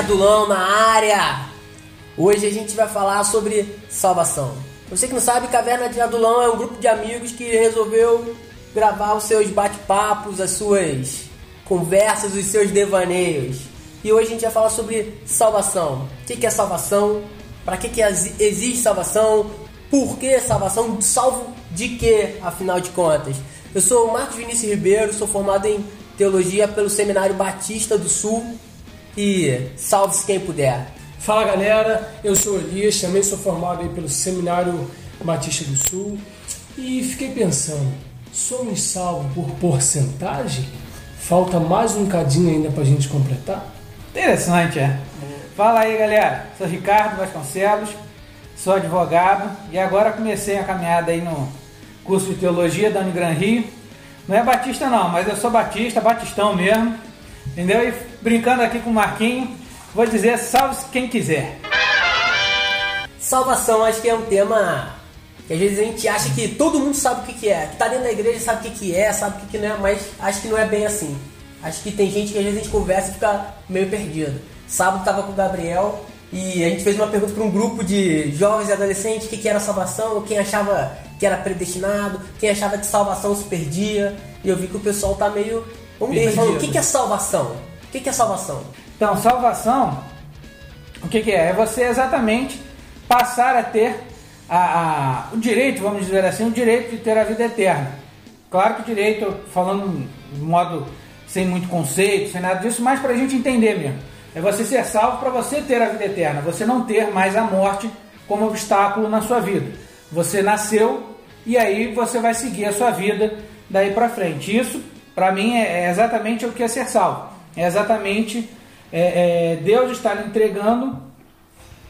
Adulão na área. Hoje a gente vai falar sobre salvação. Você que não sabe, Caverna de Adulão é um grupo de amigos que resolveu gravar os seus bate-papos, as suas conversas, os seus devaneios. E hoje a gente vai falar sobre salvação. O que é salvação? Para que, que existe salvação? Por que salvação? Salvo de quê, afinal de contas? Eu sou o Marcos Vinícius Ribeiro, sou formado em teologia pelo Seminário Batista do Sul e salve-se quem puder. Fala galera, eu sou Elias, também sou formado pelo Seminário Batista do Sul e fiquei pensando, somos salvos por porcentagem? Falta mais um cadinho ainda pra gente completar? Interessante, é. Fala aí galera, sou Ricardo Vasconcelos, sou advogado e agora comecei a caminhada aí no curso de teologia da Unigran Rio não é batista não, mas eu sou batista, batistão mesmo. Entendeu? E brincando aqui com o Marquinho, vou dizer salve quem quiser. Salvação acho que é um tema que às vezes a gente acha que todo mundo sabe o que, é, que tá dentro da igreja sabe o que, é, sabe o que, não é, mas acho que não é bem assim. Acho que tem gente que às vezes a gente conversa e fica meio perdido. Sábado tava com o Gabriel e a gente fez uma pergunta para um grupo de jovens e adolescentes o que, que era salvação, quem achava que era predestinado, quem achava que salvação se perdia. E eu vi que o pessoal tá meio. Vamos ver, falando, o que, que é salvação? O que, é salvação? Então, salvação, o que, que é? É você exatamente passar a ter a, a, o direito, vamos dizer assim, o direito de ter a vida eterna. Claro que o direito, falando de modo sem muito conceito, sem nada disso, mas para a gente entender mesmo. É você ser salvo para você ter a vida eterna, você não ter mais a morte como obstáculo na sua vida. Você nasceu e aí você vai seguir a sua vida daí para frente. Isso, para mim, é, é, exatamente o que é ser salvo. É exatamente é, é, Deus está lhe entregando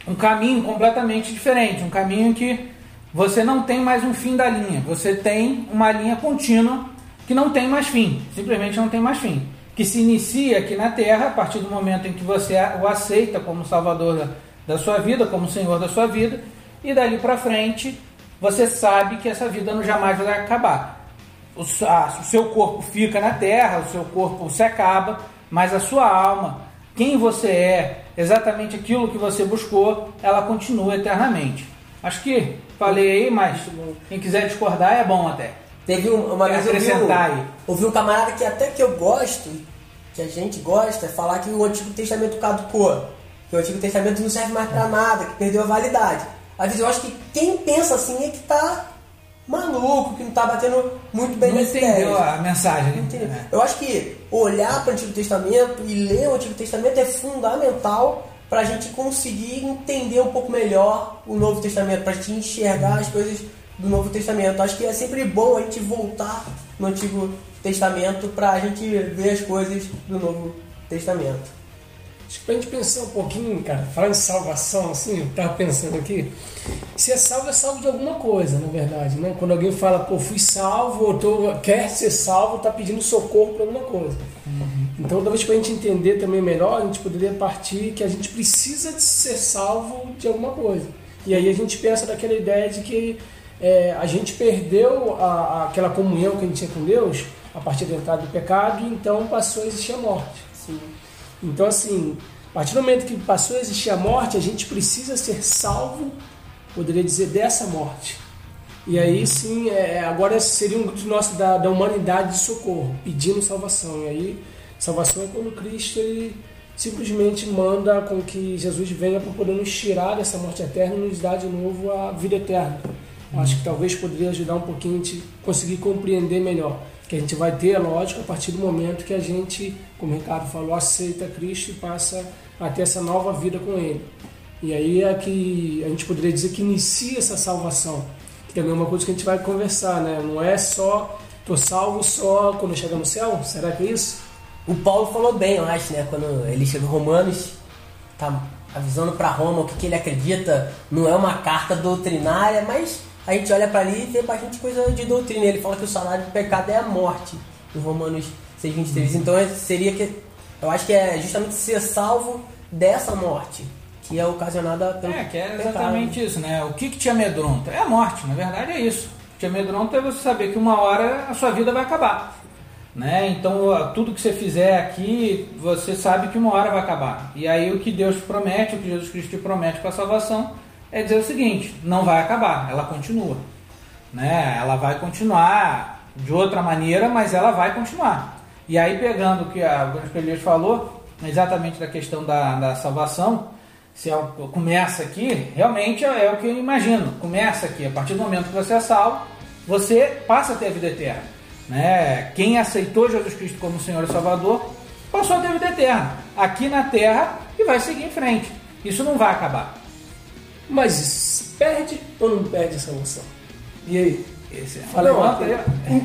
um caminho completamente diferente, um caminho que você não tem mais um fim da linha, você tem uma linha contínua que não tem mais fim, simplesmente não tem mais fim, que se inicia aqui na Terra a partir do momento em que você o aceita como Salvador da, da sua vida, como Senhor da sua vida, e dali para frente você sabe que essa vida não jamais vai acabar. O, a, o seu corpo fica na terra, o seu corpo se acaba, mas a sua alma, quem você é, exatamente aquilo que você buscou, ela continua eternamente. Acho que falei aí, mas quem quiser discordar é bom até. Teve uma vez acrescentar ouvi, ouvi um camarada que até que eu gosto, que a gente gosta, falar que o Antigo Testamento caducou, que o Antigo Testamento não serve mais para nada, que perdeu a validade. Às vezes eu acho que quem pensa assim é que tá maluco, que não tá batendo muito bem não entendeu a mensagem. Né? É. Eu acho que olhar para o Antigo Testamento e ler o Antigo Testamento é fundamental para a gente conseguir entender um pouco melhor o Novo Testamento, para a gente enxergar as coisas do Novo Testamento. Acho que é sempre bom a gente voltar no Antigo Testamento para a gente ver as coisas do Novo Testamento. Acho que pra gente pensar um pouquinho, cara, falar em salvação, assim, eu tava pensando aqui, se é salvo, é salvo de alguma coisa, na verdade, né? Quando alguém fala, pô, fui salvo, ou tô, quer ser salvo, tá pedindo socorro para alguma coisa. Uhum. Então, talvez pra gente entender também melhor, a gente poderia partir que a gente precisa de ser salvo de alguma coisa. E aí a gente pensa daquela ideia de que é, a gente perdeu a, a, aquela comunhão que a gente tinha com Deus a partir da entrada do pecado, e então passou a existir a morte. Sim. Então, assim, a partir do momento que passou a existir a morte, a gente precisa ser salvo, poderia dizer, dessa morte. E aí sim, é, agora seria um grupo nosso da, da humanidade de socorro, pedindo salvação. E aí, salvação é quando Cristo ele simplesmente manda com que Jesus venha para poder nos tirar dessa morte eterna e nos dar de novo a vida eterna. Acho que talvez poderia ajudar um pouquinho a gente conseguir compreender melhor que a gente vai ter, é lógico, a partir do momento que a gente, como o Ricardo falou, aceita Cristo e passa a ter essa nova vida com Ele. E aí é que a gente poderia dizer que inicia essa salvação, que também é uma coisa que a gente vai conversar, né? Não é só, tô salvo só quando chega no céu? Será que é isso? O Paulo falou bem, eu acho, né? Quando ele chega em Romanos, tá avisando para Roma o que, que ele acredita, não é uma carta doutrinária, mas a gente olha para ali e vê bastante coisa de doutrina. Ele fala que o salário do pecado é a morte, em Romanos 6, 23. Então é, seria que. Eu acho que é justamente ser salvo dessa morte, que é ocasionada pelo. É, que é exatamente pecado. isso, né? O que, que te amedronta? É a morte, na verdade é isso. O que te amedronta é você saber que uma hora a sua vida vai acabar. Né? Então, tudo que você fizer aqui, você sabe que uma hora vai acabar. E aí, o que Deus promete, o que Jesus Cristo te promete com a salvação, é dizer o seguinte: não vai acabar, ela continua. Né? Ela vai continuar de outra maneira, mas ela vai continuar. E aí, pegando o que a Bruno falou, exatamente da questão da, da salvação, se é, começa aqui, realmente é, é o que eu imagino. Começa aqui, a partir do momento que você é salvo, você passa a ter a vida eterna. Né? Quem aceitou Jesus Cristo como Senhor e Salvador passou a ter a vida eterna aqui na terra e vai seguir em frente. Isso não vai acabar. Mas perde ou não perde essa emoção? E aí? Esse é. Fala não,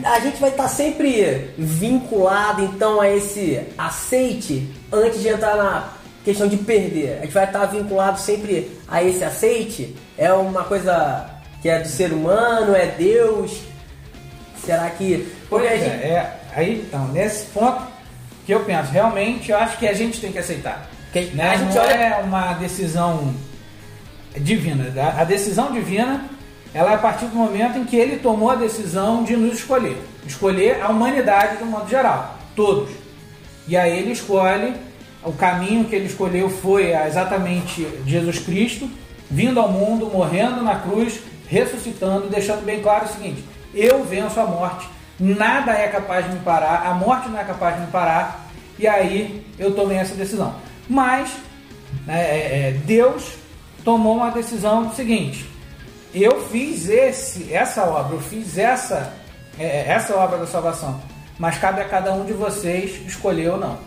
a gente vai estar sempre vinculado então a esse aceite antes de entrar na questão de perder. A gente vai estar vinculado sempre a esse aceite. É uma coisa que é do ser humano, é Deus. Será que. Pois é, gente... é, aí então, nesse ponto que eu penso, realmente eu acho que a gente tem que aceitar. Que, né? A gente Não olha... é uma decisão divina. A decisão divina ela é a partir do momento em que ele tomou a decisão de nos escolher. Escolher a humanidade de um modo geral, todos. E aí ele escolhe, o caminho que ele escolheu foi exatamente Jesus Cristo, vindo ao mundo, morrendo na cruz, ressuscitando, deixando bem claro o seguinte: eu venço a morte, nada é capaz de me parar, a morte não é capaz de me parar, e aí eu tomei essa decisão. Mas né, é, é, Deus tomou uma decisão seguinte: eu fiz esse, essa obra, eu fiz essa, é, essa obra da salvação. Mas cabe a cada um de vocês escolher ou não.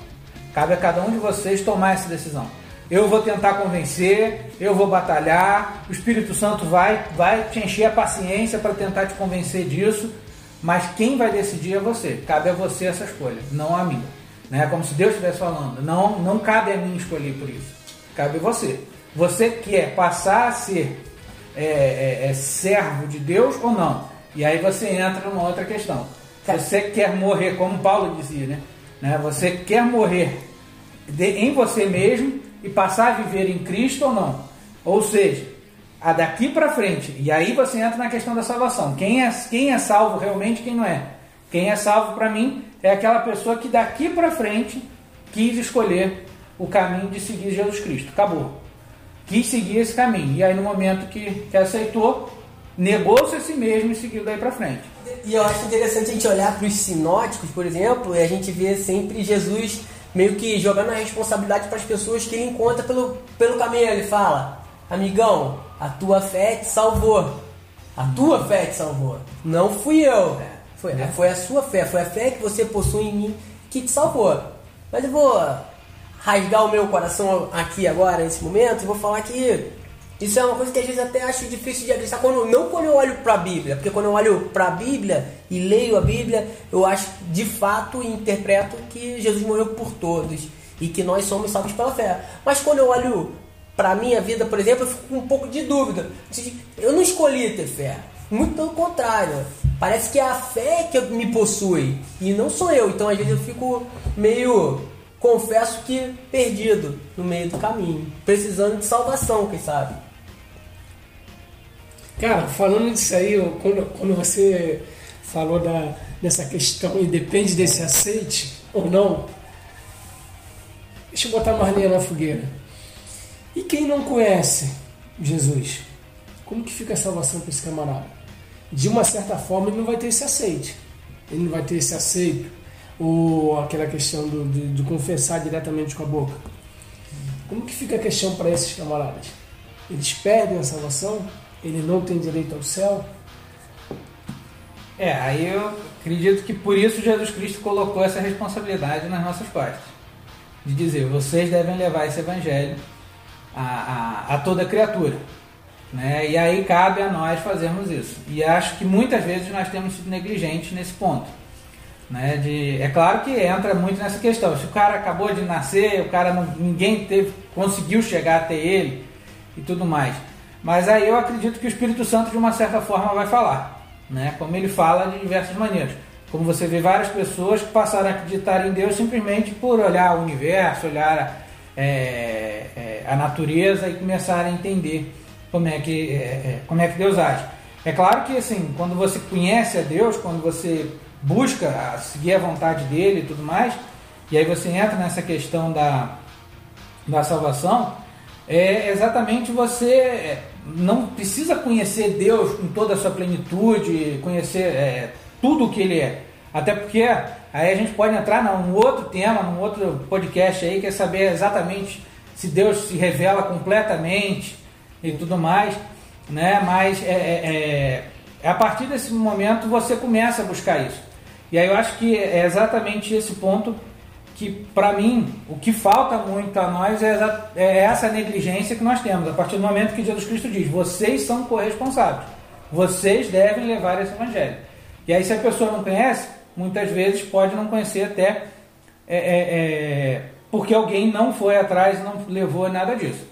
Cabe a cada um de vocês tomar essa decisão. Eu vou tentar convencer, eu vou batalhar, o Espírito Santo vai, vai te encher a paciência para tentar te convencer disso, mas quem vai decidir é você. Cabe a você essa escolha, não a mim. Né? Como se Deus estivesse falando. Não, não cabe a mim escolher por isso. Cabe a você. Você quer passar a ser é, é, é servo de Deus ou não? E aí você entra numa outra questão. Você quer morrer, como Paulo dizia, né? né? Você quer morrer de, em você mesmo e passar a viver em Cristo ou não? Ou seja, a daqui para frente. E aí você entra na questão da salvação. Quem é, quem é salvo realmente, quem não é? Quem é salvo para mim é aquela pessoa que daqui para frente quis escolher o caminho de seguir Jesus Cristo. Acabou quis seguir esse caminho. E aí, no momento que, que aceitou, negou-se a si mesmo e seguiu daí para frente. E eu acho interessante a gente olhar para os sinóticos, por exemplo, e a gente vê sempre Jesus meio que jogando a responsabilidade para as pessoas que ele encontra pelo, pelo caminho. Ele fala: Amigão, a tua fé te salvou. A tua fé te salvou. Não fui eu. Foi, é. foi a sua fé, foi a fé que você possui em mim que te salvou. Mas eu vou rasgar o meu coração aqui agora, nesse momento, e vou falar que isso é uma coisa que às vezes até acho difícil de acreditar, quando, não quando eu olho para a Bíblia, porque quando eu olho para a Bíblia e leio a Bíblia, eu acho de fato e interpreto que Jesus morreu por todos e que nós somos salvos pela fé. Mas quando eu olho para a minha vida, por exemplo, eu fico com um pouco de dúvida. Eu não escolhi ter fé, muito pelo contrário. Parece que é a fé que me possui e não sou eu. Então às vezes eu fico meio confesso que perdido no meio do caminho, precisando de salvação, quem sabe. Cara, falando disso aí, quando, quando você falou da, dessa questão e depende desse aceite ou não, deixa eu botar mais linha na fogueira. E quem não conhece Jesus? Como que fica a salvação para esse camarada? De uma certa forma, ele não vai ter esse aceite. Ele não vai ter esse aceito ou aquela questão do, de, de confessar diretamente com a boca. Como que fica a questão para esses camaradas? Eles perdem a salvação? Ele não tem direito ao céu? É, aí eu acredito que por isso Jesus Cristo colocou essa responsabilidade nas nossas costas. De dizer, vocês devem levar esse evangelho a, a, a toda criatura. Né? E aí cabe a nós fazermos isso. E acho que muitas vezes nós temos sido negligentes nesse ponto. Né, de, é claro que entra muito nessa questão. Se o cara acabou de nascer, o cara não, ninguém teve, conseguiu chegar até ele e tudo mais. Mas aí eu acredito que o Espírito Santo de uma certa forma vai falar, né? Como ele fala de diversas maneiras. Como você vê várias pessoas que passaram a acreditar em Deus simplesmente por olhar o universo, olhar é, é, a natureza e começar a entender como é que é, é, como é que Deus age. É claro que assim, quando você conhece a Deus, quando você busca seguir a vontade dele e tudo mais, e aí você entra nessa questão da, da salvação, é exatamente você é, não precisa conhecer Deus em toda a sua plenitude, conhecer é, tudo o que Ele é. Até porque aí a gente pode entrar num outro tema, num outro podcast aí, que é saber exatamente se Deus se revela completamente e tudo mais, né? Mas é, é, é a partir desse momento você começa a buscar isso. E aí eu acho que é exatamente esse ponto que, para mim, o que falta muito a nós é, é essa negligência que nós temos. A partir do momento que Jesus Cristo diz: vocês são corresponsáveis, vocês devem levar esse evangelho. E aí, se a pessoa não conhece, muitas vezes pode não conhecer até é, é, é, porque alguém não foi atrás, não levou nada disso.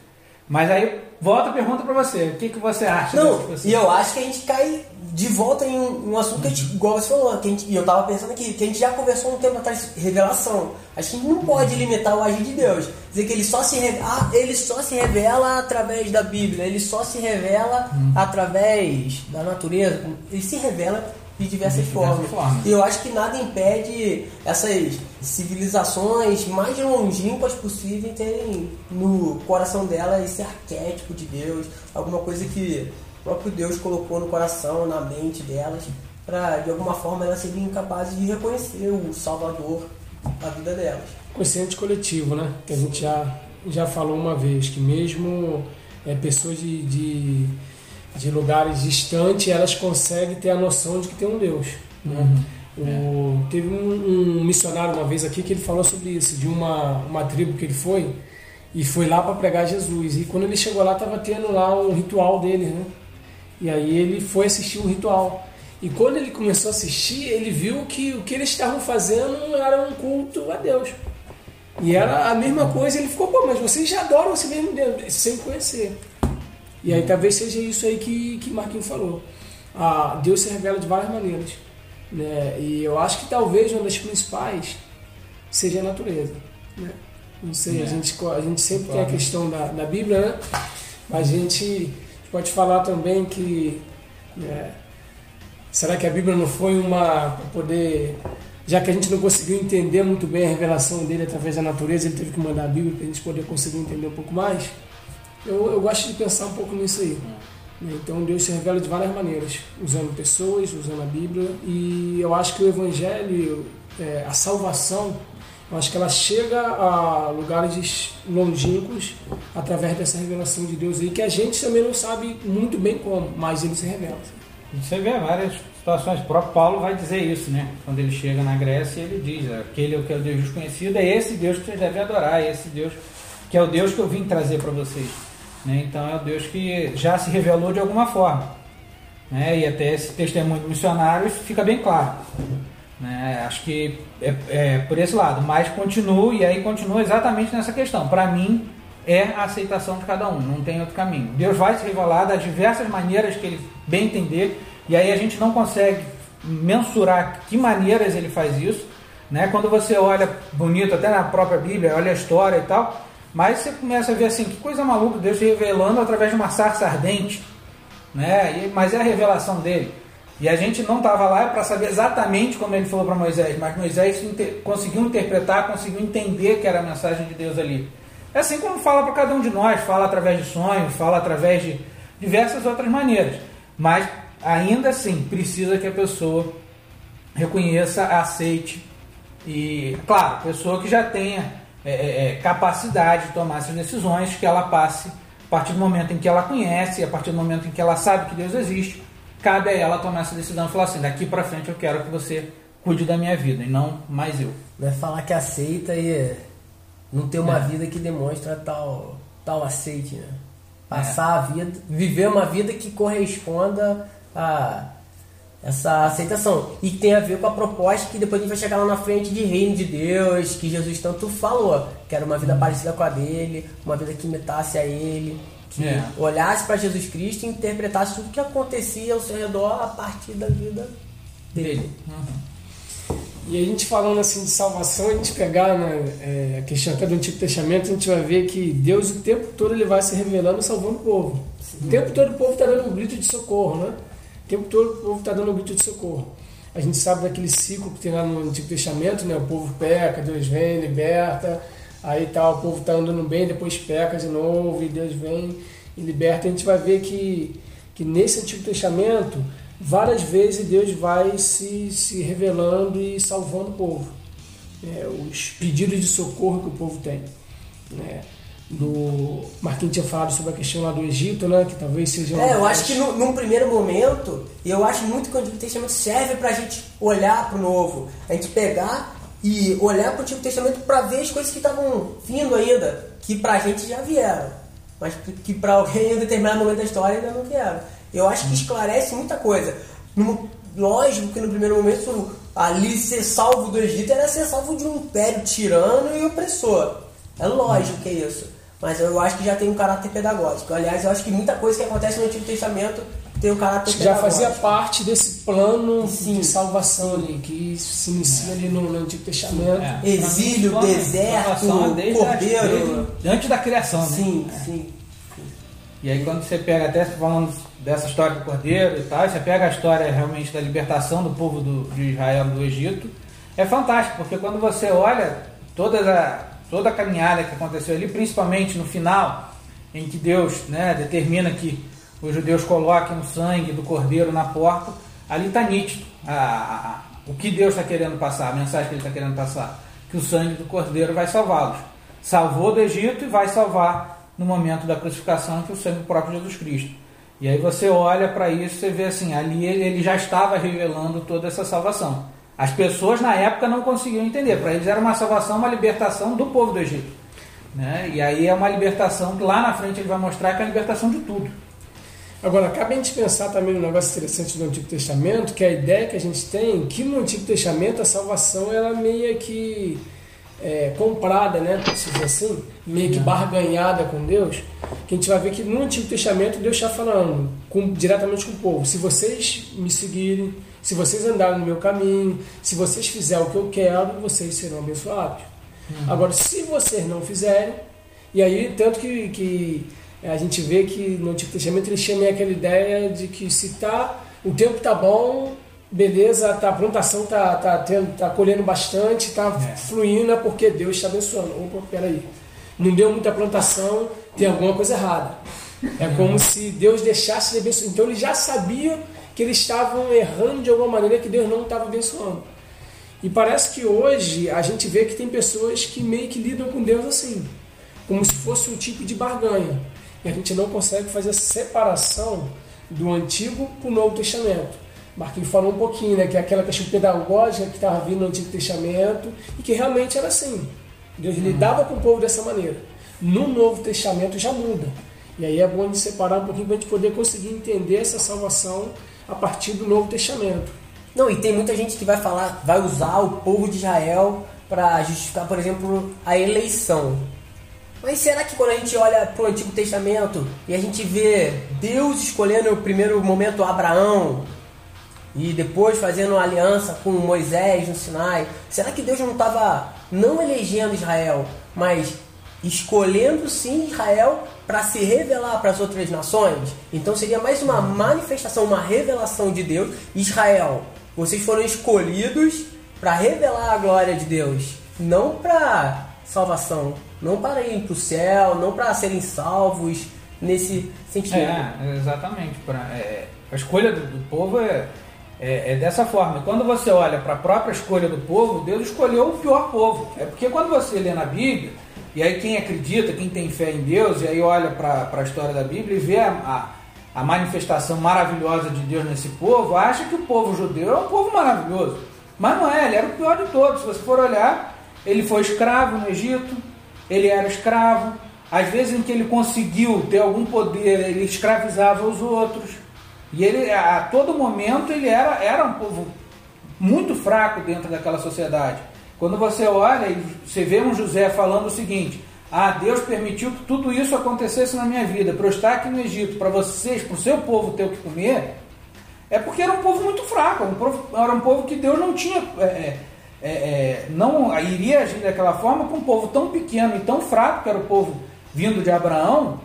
Mas aí volta a pergunta para você, o que, que você acha? Não, e eu acho que a gente cai de volta em um, um assunto que a gente, igual você falou, que a gente, e eu tava pensando aqui, que a gente já conversou um tempo atrás, revelação. Acho que a gente não pode limitar o agir de Deus. Dizer que ele só se revela, ah, ele só se revela através da Bíblia, ele só se revela hum. através da natureza, ele se revela de diversas, de formas. diversas formas. E eu acho que nada impede essas civilizações mais longínquas possíveis terem no coração dela esse arquétipo de Deus, alguma coisa que o próprio Deus colocou no coração, na mente delas, para de alguma forma elas serem capazes de reconhecer o Salvador da vida delas. Consciente coletivo, né? Que a gente já, já falou uma vez, que mesmo é, pessoas de, de de lugares distantes, elas conseguem ter a noção de que tem um Deus. Né? Uhum. O, teve um, um, missionário uma vez aqui que ele falou sobre isso, de uma, uma tribo que ele foi e foi lá para pregar Jesus. E quando ele chegou lá, estava tendo lá um ritual dele, né? E aí ele foi assistir o ritual. E quando ele começou a assistir, ele viu que o que eles estavam fazendo era um culto a Deus. E era a mesma coisa, ele ficou, pô, mas vocês já adoram esse mesmo Deus, sem conhecer. E aí talvez seja isso aí que, que Marquinhos falou. Ah, Deus se revela de várias maneiras. Né? E eu acho que talvez uma das principais seja a natureza. Né? Não sei, é. a, gente, a gente sempre claro. tem a questão da, da Bíblia, né? mas a gente pode falar também que. Né, será que a Bíblia não foi uma. para poder. Já que a gente não conseguiu entender muito bem a revelação dele através da natureza, ele teve que mandar a Bíblia para a gente poder conseguir entender um pouco mais. Eu, eu gosto de pensar um pouco nisso aí. Então Deus se revela de várias maneiras, usando pessoas, usando a Bíblia, e eu acho que o Evangelho, é, a salvação, eu acho que ela chega a lugares longínquos através dessa revelação de Deus aí, que a gente também não sabe muito bem como, mas ele se revela. Você vê várias situações, o próprio Paulo vai dizer isso, né? Quando ele chega na Grécia, ele diz: aquele é o que é o Deus desconhecido, é esse Deus que vocês devem adorar, é esse Deus que é o Deus que eu vim trazer para vocês. Né? Então é o Deus que já se revelou de alguma forma. Né? E até esse testemunho do missionário fica bem claro. Né? Acho que é, é, por esse lado, mas continua e aí continua exatamente nessa questão. Para mim, é a aceitação de cada um, não tem outro caminho. Deus vai se revelar das diversas maneiras que ele bem entender, e aí a gente não consegue mensurar que maneiras ele faz isso. Né? Quando você olha bonito, até na própria Bíblia, olha a história e tal, mas você começa a ver assim, que coisa maluca, Deus revelando através de uma sarça ardente. Né? E, mas é a revelação dele. E a gente não estava lá para saber exatamente como ele falou para Moisés, mas Moisés inter conseguiu interpretar, conseguiu entender que era a mensagem de Deus ali. É assim como fala para cada um de nós, fala através de sonhos, fala através de diversas outras maneiras. Mas ainda assim, precisa que a pessoa reconheça, aceite e, claro, pessoa que já tenha é, é, é, capacidade de tomar essas decisões, que ela passe a partir do momento em que ela conhece, a partir do momento em que ela sabe que Deus existe, cabe a ela tomar essa decisão e falar assim: daqui para frente eu quero que você cuide da minha vida e não mais eu. Vai falar que aceita e não ter uma é. vida que demonstra tal, tal aceite, né? Passar é. a vida, viver uma vida que corresponda a essa aceitação. E tem a ver com a proposta que depois a gente vai chegar lá na frente de reino de Deus, que Jesus tanto falou, que era uma vida uhum. parecida com a dele, uma vida que imitasse a ele, que é. olhasse para Jesus Cristo e interpretasse tudo que acontecia ao seu redor a partir da vida dele. Uhum. E a gente falando assim de salvação, a gente pegar né, é, a questão até do Antigo Testamento, a gente vai ver que Deus o tempo todo ele vai se revelando e salvando o povo. Sim. O tempo todo o povo está dando um grito de socorro, né? O tempo todo o povo está dando um grito de socorro. A gente sabe daquele ciclo que tem lá no Antigo Testamento, né? O povo peca, Deus vem, liberta, aí tá, o povo tá andando bem, depois peca de novo e Deus vem e liberta. A gente vai ver que, que nesse Antigo Testamento, várias vezes Deus vai se, se revelando e salvando o povo. É, os pedidos de socorro que o povo tem. Né? Do Marquinhos tinha falado sobre a questão lá do Egito, né? Que talvez seja. É, eu acho que no, num primeiro momento, eu acho muito que o Antigo Testamento serve para a gente olhar para o Novo, a gente pegar e olhar para o Antigo Testamento para ver as coisas que estavam vindo ainda, que para a gente já vieram, mas que para alguém em determinado momento da história ainda não vieram. Eu acho que esclarece muita coisa. No, lógico que no primeiro momento ali ser salvo do Egito era ser salvo de um império tirano e opressor. É lógico que é isso. Mas eu acho que já tem um caráter pedagógico. Aliás, eu acho que muita coisa que acontece no Antigo Testamento tem um caráter já pedagógico. Já fazia parte desse plano Sim. de salvação ali, que se inicia é. ali no, no, Antigo Testamento. É. Exílio, deserto, cordeiro. antes da criação, né? Sim, é. sim. E aí quando você pega até falando dessa história do cordeiro e tal, você pega a história realmente da libertação do povo do, de Israel do Egito, é fantástico, porque quando você olha todas a toda a caminhada que aconteceu ali, principalmente no final, em que Deus né, determina que os judeus coloquem o sangue do cordeiro na porta, ali está nítido a, a, o que Deus está querendo passar, a mensagem que Ele está querendo passar, que o sangue do cordeiro vai salvá-los. Salvou do Egito e vai salvar no momento da crucificação, que o sangue do próprio Jesus Cristo. E aí você olha para isso, você vê assim, ali ele já estava revelando toda essa salvação. As pessoas na época não conseguiam entender. Para eles era uma salvação, uma libertação do povo do Egito. Né? E aí é uma libertação que lá na frente ele vai mostrar que é a libertação de tudo. Agora, cabe a gente pensar também um negócio interessante do Antigo Testamento, que a ideia que a gente tem, que no Antigo Testamento a salvação era meio que é, comprada, né? Se dizer assim, meio que barganhada com Deus, que a gente vai ver que no Antigo Testamento Deus está falando com, diretamente com o povo. Se vocês me seguirem, se vocês andarem no meu caminho, se vocês fizerem o que eu quero, vocês serão abençoados. Uhum. Agora, se vocês não fizerem, e aí, tanto que, que a gente vê que no Antigo Testamento eles chamam aquela ideia de que se tá, o tempo tá bom, beleza, tá, a plantação tá, tá, tendo, tá colhendo bastante, tá é. fluindo, é porque Deus está abençoando. Opa, peraí. Não deu muita plantação, tem alguma coisa errada. É como se Deus deixasse de abençoar. Então ele já sabia que eles estavam errando de alguma maneira que Deus não estava abençoando. E parece que hoje a gente vê que tem pessoas que meio que lidam com Deus assim, como se fosse um tipo de barganha. E a gente não consegue fazer a separação do Antigo para o Novo Testamento. Marquinhos falou um pouquinho, né, que é aquela questão pedagógica que estava vindo no Antigo Testamento e que realmente era assim. Deus lidava com o povo dessa maneira. No Novo Testamento já muda. E aí é bom a gente separar um pouquinho para a gente poder conseguir entender essa salvação a partir do Novo Testamento. Não, e tem muita gente que vai falar, vai usar o povo de Israel para justificar, por exemplo, a eleição. Mas será que quando a gente olha para o Antigo Testamento e a gente vê Deus escolhendo no primeiro momento Abraão e depois fazendo aliança com Moisés no Sinai, será que Deus não estava não elegendo Israel, mas escolhendo sim Israel para se revelar para as outras nações. Então seria mais uma manifestação, uma revelação de Deus. Israel, vocês foram escolhidos para revelar a glória de Deus, não para salvação, não para ir para o céu, não para serem salvos nesse sentido. É, exatamente. Pra, é, a escolha do, do povo é, é, é, dessa forma. Quando você olha para a própria escolha do povo, Deus escolheu o pior povo. É porque quando você lê na Bíblia e aí quem acredita, quem tem fé em Deus, e aí olha para a história da Bíblia e vê a, a, a, manifestação maravilhosa de Deus nesse povo, acha que o povo judeu é um povo maravilhoso. Mas não é, ele era o pior de todos. Se você for olhar, ele foi escravo no Egito, ele era escravo. Às vezes em que ele conseguiu ter algum poder, ele escravizava os outros. E ele, a todo momento, ele era, era um povo muito fraco dentro daquela sociedade. Quando você olha e você vê um José falando o seguinte: Ah, Deus permitiu que tudo isso acontecesse na minha vida, para eu estar aqui no Egito, para vocês, para o seu povo ter o que comer, é porque era um povo muito fraco, era um povo que Deus não tinha. É, é, é, é não iria agir daquela forma com um povo tão pequeno e tão fraco que era o povo vindo de Abraão,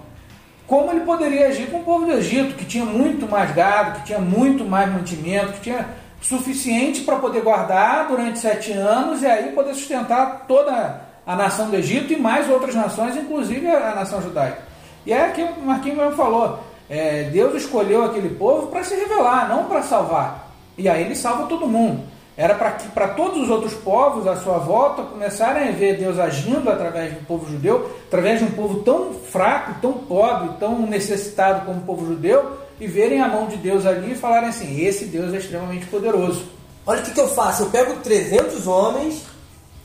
como ele poderia agir com o povo do Egito, que tinha muito mais gado, que tinha muito mais mantimento, que tinha suficiente para poder guardar durante sete anos e aí poder sustentar toda a nação do Egito e mais outras nações, inclusive a nação judaica. E é que o Marquinhos mesmo falou: é, Deus escolheu aquele povo para se revelar, não para salvar. E aí ele salva todo mundo. Era para que para todos os outros povos à sua volta começarem a ver Deus agindo através do povo judeu, através de um povo tão fraco, tão pobre, tão necessitado como o povo judeu, e verem a mão de Deus ali e falarem assim: esse Deus é extremamente poderoso. Olha o que, que eu faço: eu pego 300 homens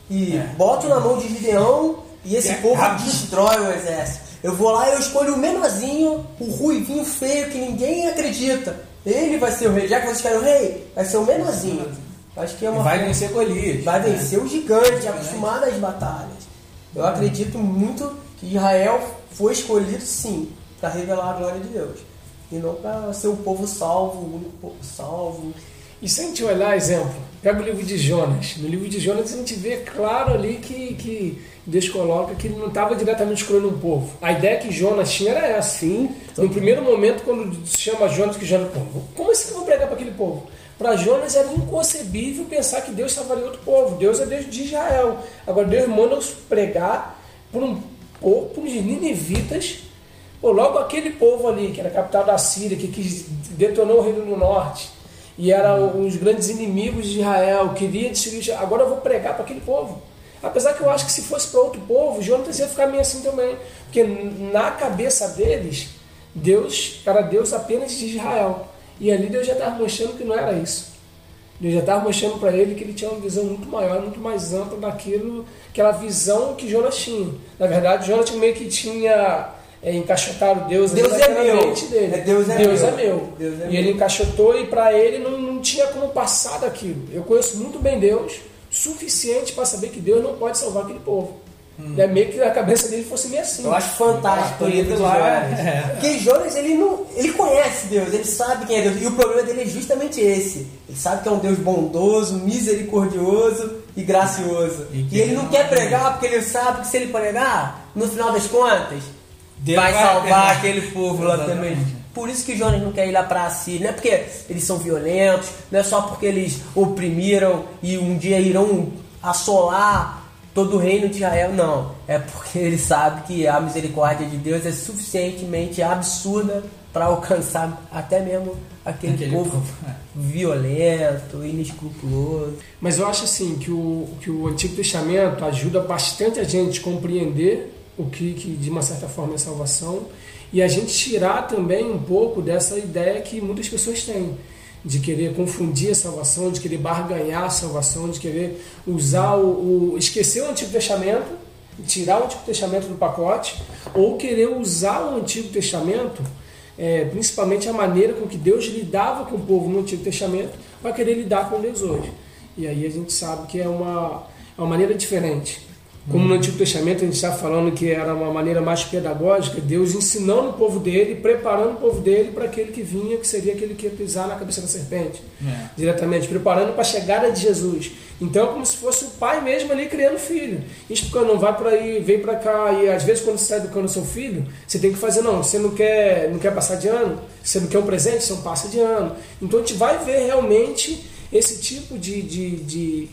e é. boto na mão de Gideão e esse é povo rápido. destrói o exército. Eu vou lá e eu escolho o menorzinho, o ruivinho feio que ninguém acredita. Ele vai ser o rei. Já que vocês querem o rei, vai ser o menorzinho. Acho que é uma vai vencer Golias. Vai né? vencer o gigante, acostumado às batalhas. Eu é. acredito muito que Israel foi escolhido sim para revelar a glória de Deus. E não para ser o povo salvo, o único povo salvo. E se a gente olhar, exemplo, pega o livro de Jonas. No livro de Jonas a gente vê claro ali que, que Deus coloca que ele não estava diretamente escolhendo um povo. A ideia que Jonas tinha era essa. Sim. No primeiro momento, quando se chama Jonas, que Jonas, como assim que eu vou pregar para aquele povo? Para Jonas era inconcebível pensar que Deus salvaria outro povo. Deus é Deus de Israel. Agora Deus manda-os pregar por um povo, por uns ninivitas. Pô, logo aquele povo ali, que era a capital da Síria, que, detonou o reino do norte, e eram os grandes inimigos de Israel, queria destruir. Agora eu vou pregar para aquele povo. Apesar que eu acho que se fosse para outro povo, Jonas ia ficar meio assim também. Porque na cabeça deles, Deus era Deus apenas de Israel. E ali Deus já estava mostrando que não era isso. Deus já estava mostrando para ele que ele tinha uma visão muito maior, muito mais ampla daquilo, aquela visão que Jonas tinha. Na verdade, Jonas meio que tinha é, encaixotado Deus, Deus é meu. dele. É Deus é Deus meu. É meu. Deus é e ele encaixotou e para ele não, não tinha como passar daquilo. Eu conheço muito bem Deus, suficiente para saber que Deus não pode salvar aquele povo. Hum. É meio que a cabeça dele fosse meio assim. Eu acho fantástico o livro lá. Jonas. É. Porque Jonas, ele, não, ele conhece Deus, ele sabe quem é Deus. E o problema dele é justamente esse. Ele sabe que é um Deus bondoso, misericordioso e gracioso. E, e ele não quer pregar porque ele sabe que se ele pregar, no final das contas, Deus vai salvar aquele povo lá também. Por isso que Jonas não quer ir lá para si. Não é porque eles são violentos, não é só porque eles oprimiram e um dia irão assolar todo o reino de Israel, não. É porque ele sabe que a misericórdia de Deus é suficientemente absurda para alcançar até mesmo aquele, aquele povo, povo é. violento, inescrupuloso. Mas eu acho assim que o, que o Antigo Testamento ajuda bastante a gente a compreender o que, que de uma certa forma é salvação e a gente tirar também um pouco dessa ideia que muitas pessoas têm de querer confundir a salvação, de querer barganhar a salvação, de querer usar o, o esquecer o Antigo Testamento, tirar o Antigo Testamento do pacote, ou querer usar o Antigo Testamento, é, principalmente a maneira com que Deus lidava com o povo no Antigo Testamento, para querer lidar com Deus hoje. E aí a gente sabe que é uma, é uma maneira diferente. Como no Antigo Testamento a gente está falando que era uma maneira mais pedagógica, Deus ensinando o povo dele, preparando o povo dele para aquele que vinha, que seria aquele que ia pisar na cabeça da serpente, é. diretamente, preparando para a chegada de Jesus. Então é como se fosse o pai mesmo ali criando o filho. Isso porque não vai para aí, vem para cá e às vezes quando você está educando seu filho, você tem que fazer não, você não quer, não quer passar de ano, você não quer um presente, você não passa de ano. Então a gente vai ver realmente esse tipo de, de, de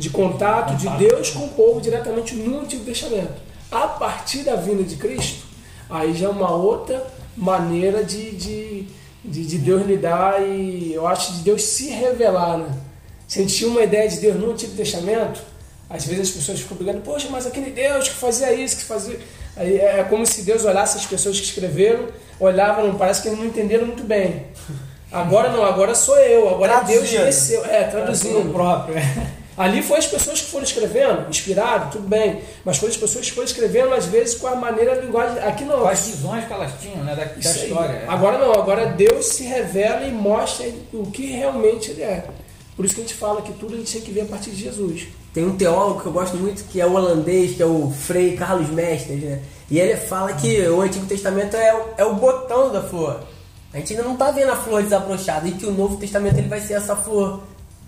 de contato de Deus com o povo diretamente no Antigo Testamento. A partir da vinda de Cristo, aí já é uma outra maneira de, de, de, de Deus lidar e eu acho de Deus se revelar. Né? Se a gente tinha uma ideia de Deus no Antigo Testamento, às vezes as pessoas ficam brigando, poxa, mas aquele Deus que fazia isso, que fazia. Aí é como se Deus olhasse as pessoas que escreveram, olhavam, parece que eles não entenderam muito bem. Agora não, agora sou eu, agora Traduzindo. Deus desceu. É, traduzindo. próprio. É. Ali foi as pessoas que foram escrevendo, inspirado, tudo bem. Mas foram as pessoas que foram escrevendo, às vezes, com a maneira, a linguagem. Aqui não. Com as visões que elas tinham, né? Da, da história. É. Agora não, agora Deus se revela e mostra o que realmente ele é. Por isso que a gente fala que tudo a gente tem que ver a partir de Jesus. Tem um teólogo que eu gosto muito, que é o holandês, que é o Frei Carlos Mestres, né? E ele fala que o Antigo Testamento é o, é o botão da flor. A gente ainda não está vendo a flor desabrochada e que o Novo Testamento ele vai ser essa flor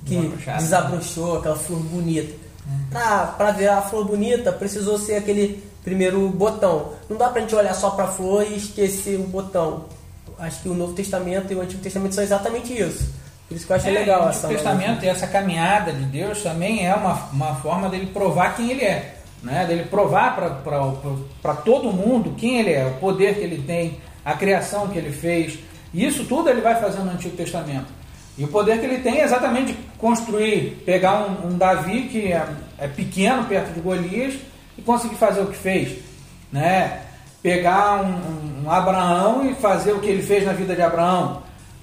que desabrochou, aquela flor bonita. Hum. Pra, pra ver a flor bonita, precisou ser aquele primeiro botão. Não dá pra gente olhar só pra flor e esquecer o botão. Acho que o Novo Testamento e o Antigo Testamento são exatamente isso. Por isso que eu acho É, legal e o essa Antigo Testamento e essa caminhada de Deus também é uma, uma forma dele provar quem ele é. Né? Dele provar para todo mundo quem ele é, o poder que ele tem, a criação que ele fez. Isso tudo ele vai fazendo no Antigo Testamento. E o poder que ele tem é exatamente construir, pegar um, um Davi que é, é pequeno perto de Golias e conseguir fazer o que fez. Né? Pegar um, um Abraão e fazer o que ele fez na vida de Abraão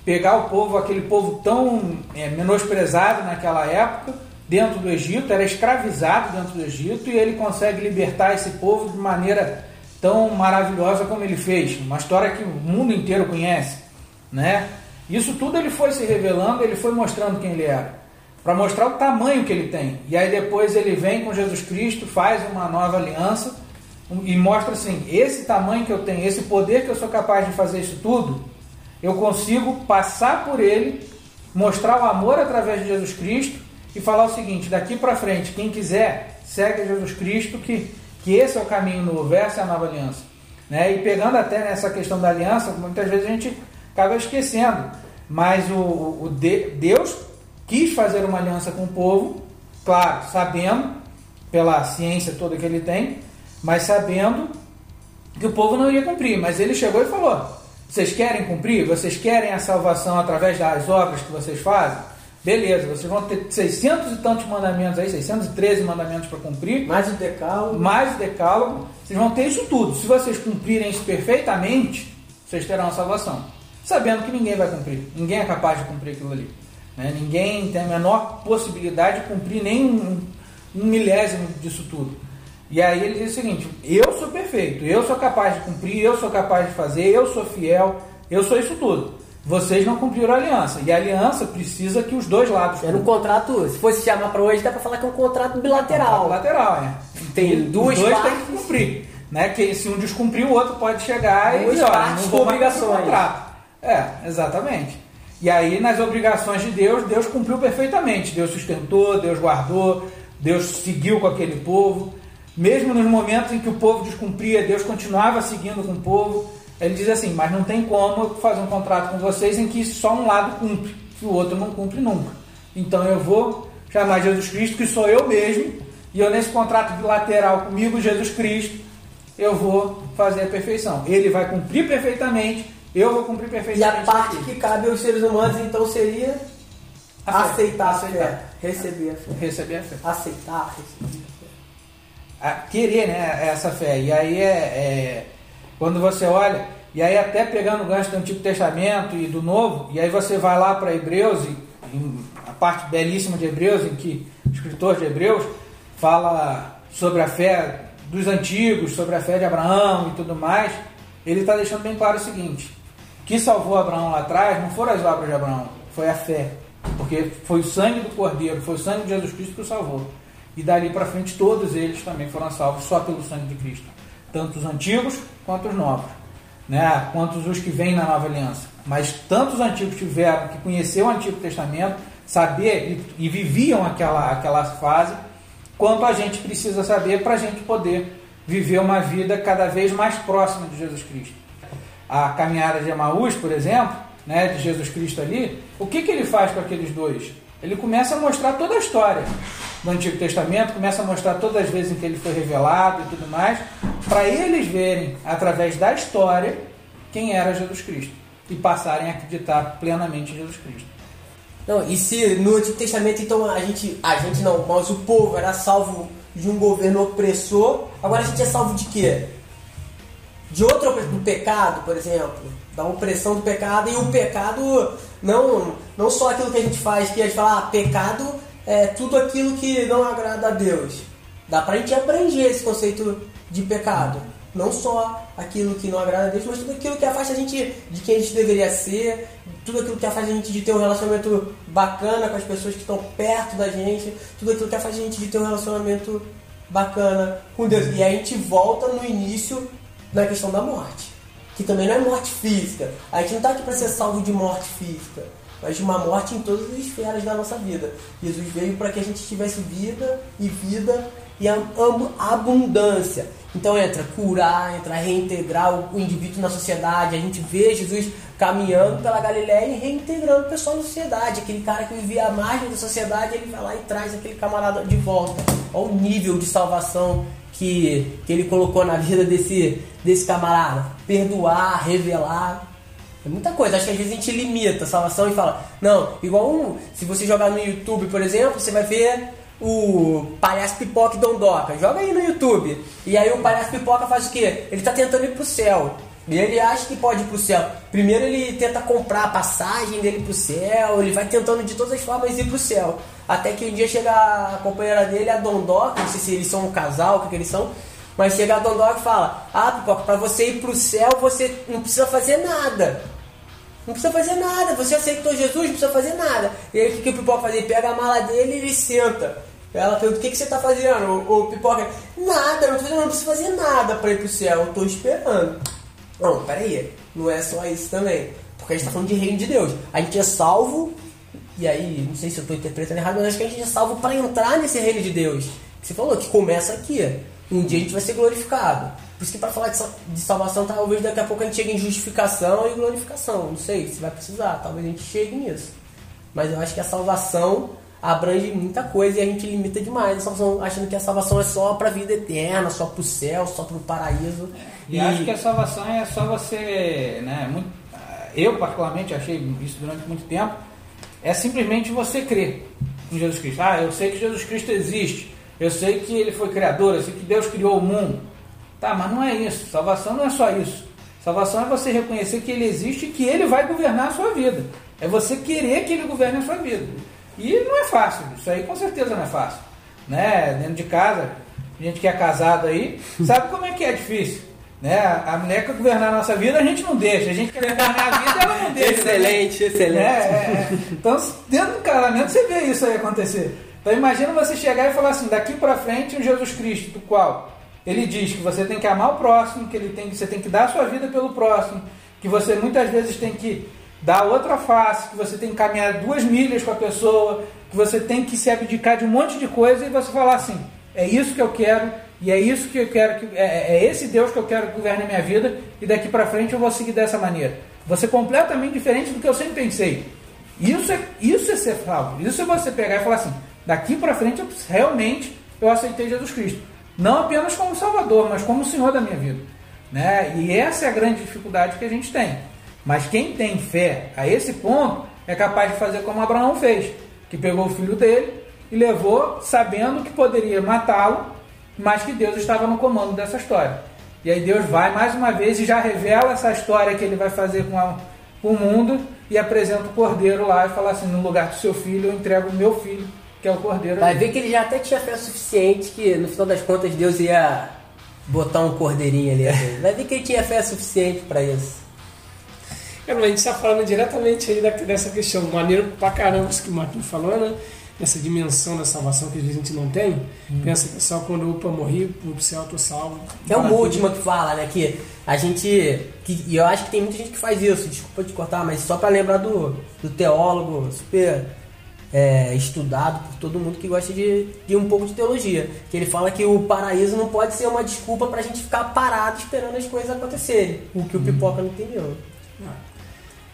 pegar o povo, aquele povo tão é, menosprezado naquela época, dentro do Egito, era escravizado dentro do Egito, e ele consegue libertar esse povo de maneira tão maravilhosa como ele fez. Uma história que o mundo inteiro conhece. Né? Isso tudo ele foi se revelando, ele foi mostrando quem ele era, para mostrar o tamanho que ele tem. E aí depois ele vem com Jesus Cristo, faz uma nova aliança e mostra assim: esse tamanho que eu tenho, esse poder que eu sou capaz de fazer isso tudo, eu consigo passar por ele, mostrar o amor através de Jesus Cristo e falar o seguinte: daqui para frente, quem quiser, segue Jesus Cristo, que, que esse é o caminho novo, essa é a nova aliança. Né? E pegando até nessa questão da aliança, muitas vezes a gente acaba esquecendo, mas o, o de, Deus quis fazer uma aliança com o povo, claro, sabendo, pela ciência toda que ele tem, mas sabendo que o povo não ia cumprir. Mas ele chegou e falou: vocês querem cumprir? Vocês querem a salvação através das obras que vocês fazem? Beleza, vocês vão ter 600 e tantos mandamentos aí, 613 mandamentos para cumprir. Mais o decálogo. Mais o decálogo. Vocês vão ter isso tudo. Se vocês cumprirem isso perfeitamente, vocês terão a salvação. Sabendo que ninguém vai cumprir. Ninguém é capaz de cumprir aquilo ali. Né? Ninguém tem a menor possibilidade de cumprir nem um, um milésimo disso tudo. E aí ele diz o seguinte: eu sou perfeito, eu sou capaz de cumprir, eu sou capaz de fazer, eu sou fiel, eu sou isso tudo. Vocês não cumpriram a aliança. E a aliança precisa que os dois lados. Era um contrato, se fosse chamar para hoje, dá para falar que é um contrato bilateral. Bilateral, é. Tem E duas os dois partes. têm que cumprir. Né? Que se um descumprir, o outro pode chegar Duas e dizer, olha, não com vou obrigações. contrato. É, exatamente. E aí, nas obrigações de Deus, Deus cumpriu perfeitamente. Deus sustentou, Deus guardou, Deus seguiu com aquele povo. Mesmo nos momentos em que o povo descumpria, Deus continuava seguindo com o povo. Ele diz assim: Mas não tem como eu fazer um contrato com vocês em que só um lado cumpre, que o outro não cumpre nunca. Então eu vou chamar Jesus Cristo, que sou eu mesmo, e eu, nesse contrato bilateral comigo, Jesus Cristo, eu vou fazer a perfeição. Ele vai cumprir perfeitamente, eu vou cumprir E perfeitamente. a parte que cabe aos seres humanos, então, seria A fé. aceitar a fé, receber a fé. Receber a fé. Aceitar, receber a fé. a querer né, essa fé. E aí é, é quando você olha, e aí até pegando o gancho do Antigo Testamento e do Novo, e aí você vai lá para Hebreus, e, em a parte belíssima de Hebreus, em que o escritor de Hebreus fala sobre a fé dos antigos, sobre a fé de Abraão e tudo mais, ele está deixando bem claro o seguinte: que salvou Abraão lá atrás não foram as obras de Abraão, foi a fé. Porque foi o sangue do Cordeiro, foi o sangue de Jesus Cristo que o salvou. E dali para frente todos eles também foram salvos só pelo sangue de Cristo. Tanto os antigos quanto os novos. Né? Quanto os que vêm na nova aliança. Mas tanto os antigos tiveram que conhecer o Antigo Testamento, saber e, e viviam aquela, aquela fase, quanto a gente precisa saber para a gente poder viver uma vida cada vez mais próxima de Jesus Cristo. A caminhada de Emaús, por exemplo, né, de Jesus Cristo ali, o que, que ele faz com aqueles dois? Ele começa a mostrar toda a história do Antigo Testamento, começa a mostrar todas as vezes em que ele foi revelado e tudo mais, para eles verem, através da história, quem era Jesus Cristo e passarem a acreditar plenamente em Jesus Cristo. Não, e se no Antigo Testamento, então, a gente, a gente não, mas o povo era salvo de um governo opressor, agora a gente é salvo de quê? De outra do pecado, por exemplo, da opressão do pecado, e o pecado, não, não só aquilo que a gente faz, que a gente fala, ah, pecado é tudo aquilo que não agrada a Deus. Dá pra gente abranger esse conceito de pecado. Não só aquilo que não agrada a Deus, mas tudo aquilo que afasta a gente de quem a gente deveria ser, tudo aquilo que afasta a gente de ter um relacionamento bacana com as pessoas que estão perto da gente, tudo aquilo que afasta a gente de ter um relacionamento bacana com Deus. E a gente volta no início na questão da morte, que também não é morte física. A gente não está aqui para ser salvo de morte física, mas de uma morte em todas as esferas da nossa vida. Jesus veio para que a gente tivesse vida e vida e abundância. Então entra curar, entra reintegrar o, o indivíduo na sociedade. A gente vê Jesus caminhando pela Galiléia e reintegrando o pessoal na sociedade. Aquele cara que vivia à margem da sociedade, ele vai lá e traz aquele camarada de volta. Olha o nível de salvação que, que ele colocou na vida desse, desse camarada. Perdoar, revelar. É muita coisa. Acho que às vezes a gente limita a salvação e fala, não, igual um, se você jogar no YouTube, por exemplo, você vai ver o Palhaço Pipoca e Dondoca. Joga aí no YouTube. E aí o Palhaço Pipoca faz o quê? Ele está tentando ir pro céu. E ele acha que pode ir pro céu. Primeiro ele tenta comprar a passagem dele pro céu, ele vai tentando de todas as formas ir pro céu. Até que um dia chega a companheira dele, a Dondoca, não sei se eles são um casal, o que, que eles são, mas chega a Dondoca e fala: Ah, Pipoca, pra você ir pro céu você não precisa fazer nada. Não precisa fazer nada, você aceitou Jesus, não precisa fazer nada. E aí o que, que o Pipoca faz? Ele pega a mala dele e ele senta. Ela pergunta: O que, que você está fazendo? O, o Pipoca: Nada, não, preciso fazer nada para ir pro céu, eu tô esperando. Não, peraí, não é só isso também. Porque a gente está falando de reino de Deus. A gente é salvo, e aí, não sei se eu estou interpretando errado, mas acho que a gente é salvo para entrar nesse reino de Deus. Você falou que começa aqui. Um dia a gente vai ser glorificado. Por isso que para falar de salvação, talvez daqui a pouco a gente chegue em justificação e glorificação. Não sei se vai precisar, talvez a gente chegue nisso. Mas eu acho que a salvação abrange muita coisa e a gente limita demais a salvação, achando que a salvação é só para a vida eterna, só para o céu, só para o paraíso. E, e, acho que a salvação é só você, né, muito, eu particularmente achei isso durante muito tempo, é simplesmente você crer em Jesus Cristo. Ah, eu sei que Jesus Cristo existe, eu sei que ele foi criador, eu sei que Deus criou o mundo. Tá, mas não é isso. Salvação não é só isso. Salvação é você reconhecer que ele existe e que ele vai governar a sua vida. É você querer que ele governe a sua vida. E não é fácil, isso aí com certeza não é fácil. Né? Dentro de casa, gente que é casado aí, sabe como é que é difícil. Né? A mulher que governar a nossa vida, a gente não deixa. A gente quer governar a vida, ela não deixa. excelente, né? excelente. É, é, é. Então, dentro do casamento, você vê isso aí acontecer. Então, imagina você chegar e falar assim: daqui para frente, o Jesus Cristo, do qual ele diz que você tem que amar o próximo, que ele tem, você tem que dar a sua vida pelo próximo, que você muitas vezes tem que dar outra face, que você tem que caminhar duas milhas com a pessoa, que você tem que se abdicar de um monte de coisa e você falar assim: é isso que eu quero e é isso que eu quero que é, é esse Deus que eu quero que governe a minha vida e daqui para frente eu vou seguir dessa maneira. Você é completamente diferente do que eu sempre pensei. Isso é isso é ser salvo. Isso é você pegar e falar assim: daqui para frente eu, realmente eu aceitei Jesus Cristo, não apenas como Salvador, mas como Senhor da minha vida, né? E essa é a grande dificuldade que a gente tem. Mas quem tem fé a esse ponto é capaz de fazer como Abraão fez, que pegou o filho dele e levou sabendo que poderia matá-lo, mas que Deus estava no comando dessa história. E aí Deus vai mais uma vez e já revela essa história que ele vai fazer com, a, com o mundo e apresenta o cordeiro lá e fala assim: no lugar do seu filho, eu entrego o meu filho, que é o cordeiro. Vai ver que ele já até tinha fé suficiente que no final das contas Deus ia botar um cordeirinho ali. Vai ver que ele tinha fé suficiente para isso. É, a gente está falando diretamente aí dessa questão, maneiro pra caramba isso que o Martin falou, né? Essa dimensão da salvação que às vezes a gente não tem. Hum. Pensa que só quando opa, morri, pro céu, tô salvo. É uma última que fala, né? Que a gente. Que, e eu acho que tem muita gente que faz isso, desculpa te cortar, mas só para lembrar do, do teólogo super é, estudado por todo mundo que gosta de, de um pouco de teologia. Que ele fala que o paraíso não pode ser uma desculpa para a gente ficar parado esperando as coisas acontecerem. O que o hum. pipoca não entendeu. Ah.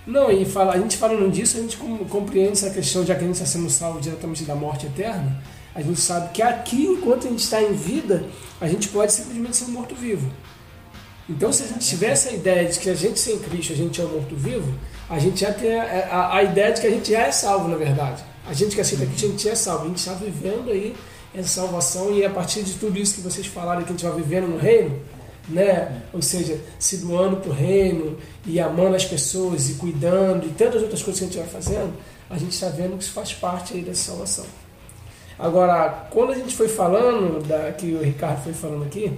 Não, e fala, a gente falando disso, a gente compreende essa questão, já que a gente está sendo salvo diretamente da morte eterna, a gente sabe que aqui, enquanto a gente está em vida, a gente pode simplesmente ser um morto-vivo. Então, se a gente tiver essa ideia de que a gente sem Cristo, a gente é um morto-vivo, a gente já tem a, a, a, ideia de que a gente já é salvo, na verdade. A gente que aceita que a gente é salvo, a gente está vivendo aí essa salvação e a partir de tudo isso que vocês falaram que a gente vai vivendo no reino, né? Ou seja, se doando para o reino e amando as pessoas e cuidando e tantas outras coisas que a gente vai fazendo, a gente está vendo que isso faz parte aí dessa salvação. Agora, quando a gente foi falando, da, que o Ricardo foi falando aqui,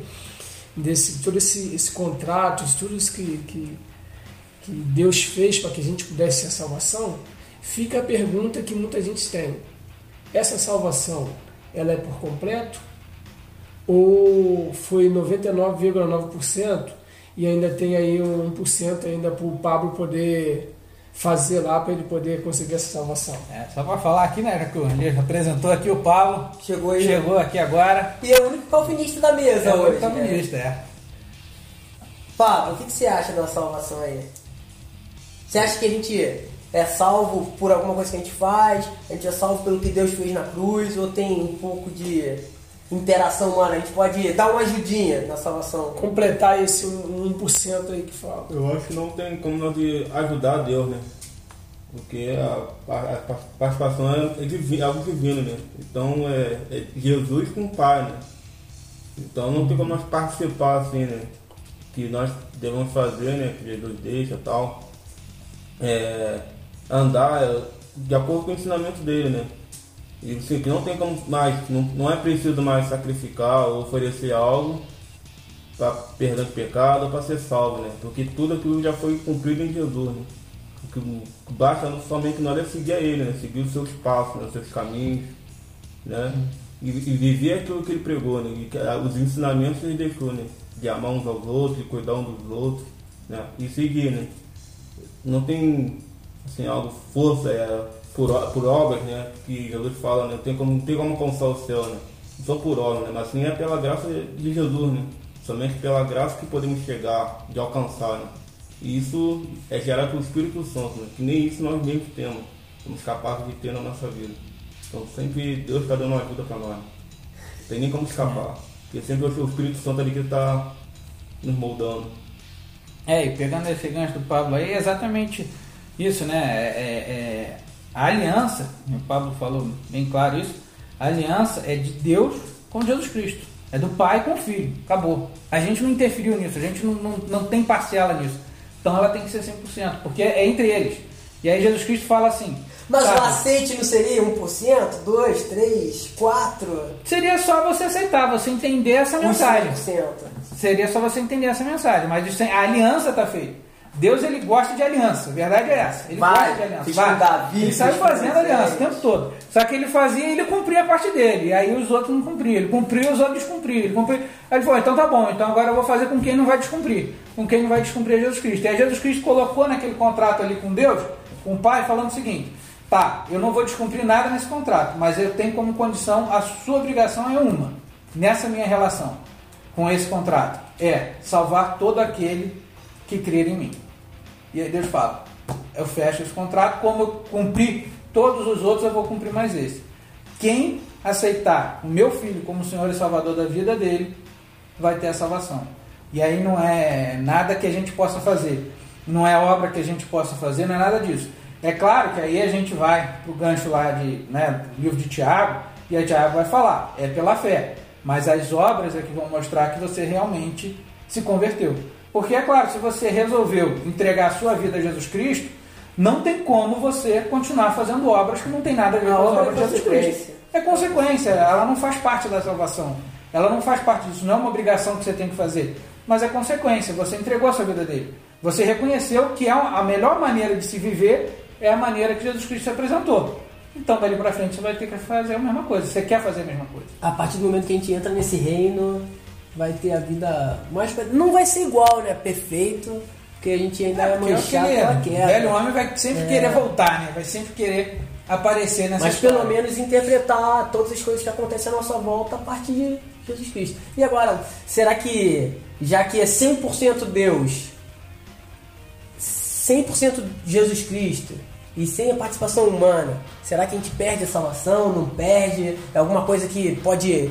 desse todo esse, esse contrato, tudo isso que, que, que Deus fez para que a gente pudesse ter a salvação, fica a pergunta que muita gente tem. Essa salvação, ela é por completo? Ou foi 99,9% e ainda tem aí um 1% ainda para o Pablo poder fazer lá para ele poder conseguir essa salvação. É, só para falar aqui, né, que ele apresentou aqui o Paulo, Chegou aí. chegou aqui agora. E é o único calvinista da mesa É o hoje. comunista, é. Pablo, o que, que você acha da salvação aí? Você acha que a gente é salvo por alguma coisa que a gente faz? A gente é salvo pelo que Deus fez na cruz? Ou tem um pouco de interação humana? A gente pode dar uma ajudinha na salvação? Completar esse 1% aí que fala. Eu acho que não tem como nós de ajudar Deus, né? Porque a, a- a participação é, é divi- algo divino, né? Então é, é Jesus com o Pai, né? Então não tem como nós participar assim, né? Que nós devemos fazer, né? Que Jesus deixa e tal. É, andar é, de acordo com o ensinamento dele, né? E assim, que não tem como mais, não, não é preciso mais sacrificar ou oferecer algo para perdão de pecado ou para ser salvo, né? Porque tudo aquilo já foi cumprido em Jesus, né? O que basta somente nós é seguir a Ele, né? Seguir os seus passos, né? os seus caminhos, né? E, e viver aquilo que Ele pregou, né? E ah, os ensinamentos que Ele deixou, né? De amar uns aos outros, de cuidar uns dos outros, né? E seguir, né? Não tem, assim, algo, força, é, por, por obras, né? Que Jesus fala, né? Tem como, não tem como alcançar o céu, né? Só por obras, né? Mas sim é pela graça de Jesus, né? Somente pela graça que podemos chegar, de alcançar, né? E isso é gerado pelo Espírito Santo, né? Que nem isso nós mesmos temos, somos capazes de ter na nossa vida. Então sempre Deus está dando ajuda para nós. Não tem nem como escapar. Porque sempre o Espírito Santo ali que está nos moldando. É, e pegando esse gancho do Pablo aí, é exatamente isso, né? É, é- é- a aliança, o Pablo falou bem claro isso, a aliança é de Deus com Jesus Cristo. É do Pai com o Filho. Acabou. A gente não interferiu nisso, a gente não, não, não tem parcela nisso. Então ela tem que ser 100%, porque é entre eles. E aí Jesus Cristo fala assim. Mas sabe, o aceite não seria 1%, 2, 3, 4, Seria só você aceitar, você entender essa mensagem. 5%? Seria só você entender essa mensagem, mas isso tem- a aliança está feita. Deus ele gosta de aliança, a verdade é essa. Ele Vai, gosta de aliança. Vai. Davi, ele sai fazendo aliança o tempo todo. Só que ele fazia e ele cumpria a parte dele. E aí os outros não cumpriam. Ele cumpria e os outros descumpriam. Ele cumpria. Aí ele falou, então tá bom, então agora eu vou fazer com quem não vai descumprir. Com quem não vai descumprir é Jesus Cristo. E aí Jesus Cristo colocou naquele contrato ali com Deus, com o Pai, falando o seguinte. Tá, eu não vou descumprir nada nesse contrato, mas eu tenho como condição, a sua obrigação é uma, nessa minha relação com esse contrato, é salvar todo aquele que crer em mim. E aí Deus fala, eu fecho esse contrato, como eu cumpri todos os outros, eu vou cumprir mais esse. Quem aceitar o meu filho como Senhor e Salvador da vida dele, vai ter a salvação. E aí não é nada que a gente possa fazer, não é obra que a gente possa fazer, não é nada disso. É claro que aí a gente vai pro gancho lá de, né, do livro de Tiago, e aí Tiago vai falar, é pela fé. Mas as obras é que vão mostrar que você realmente se converteu. Porque é claro, se você resolveu entregar a sua vida a Jesus Cristo, não tem como você continuar fazendo obras que não tem nada a ver A com as obra é de Jesus. Cristo. É consequência, ela não faz parte da salvação. Ela não faz parte disso, não é uma obrigação que você tem que fazer. Mas é consequência, você entregou a sua vida dele. Você reconheceu que a a melhor maneira de se viver é a maneira que Jesus Cristo se apresentou. Então, dali pra frente, você vai ter que fazer a mesma coisa. Você quer fazer a mesma coisa. A partir do momento que a gente entra nesse reino, vai ter a vida mais. Não vai ser igual, né? Perfeito, porque a gente ainda é, é o que manchado é. pela O queda. velho homem vai sempre É. querer voltar, né? Vai sempre querer aparecer nessa Mas história. pelo menos interpretar todas as coisas que acontecem à nossa volta a partir de Jesus Cristo. E agora, será que, já que é 100% Deus, 100% Jesus Cristo e sem a participação humana, será que a gente perde a salvação? Não perde? É alguma coisa que pode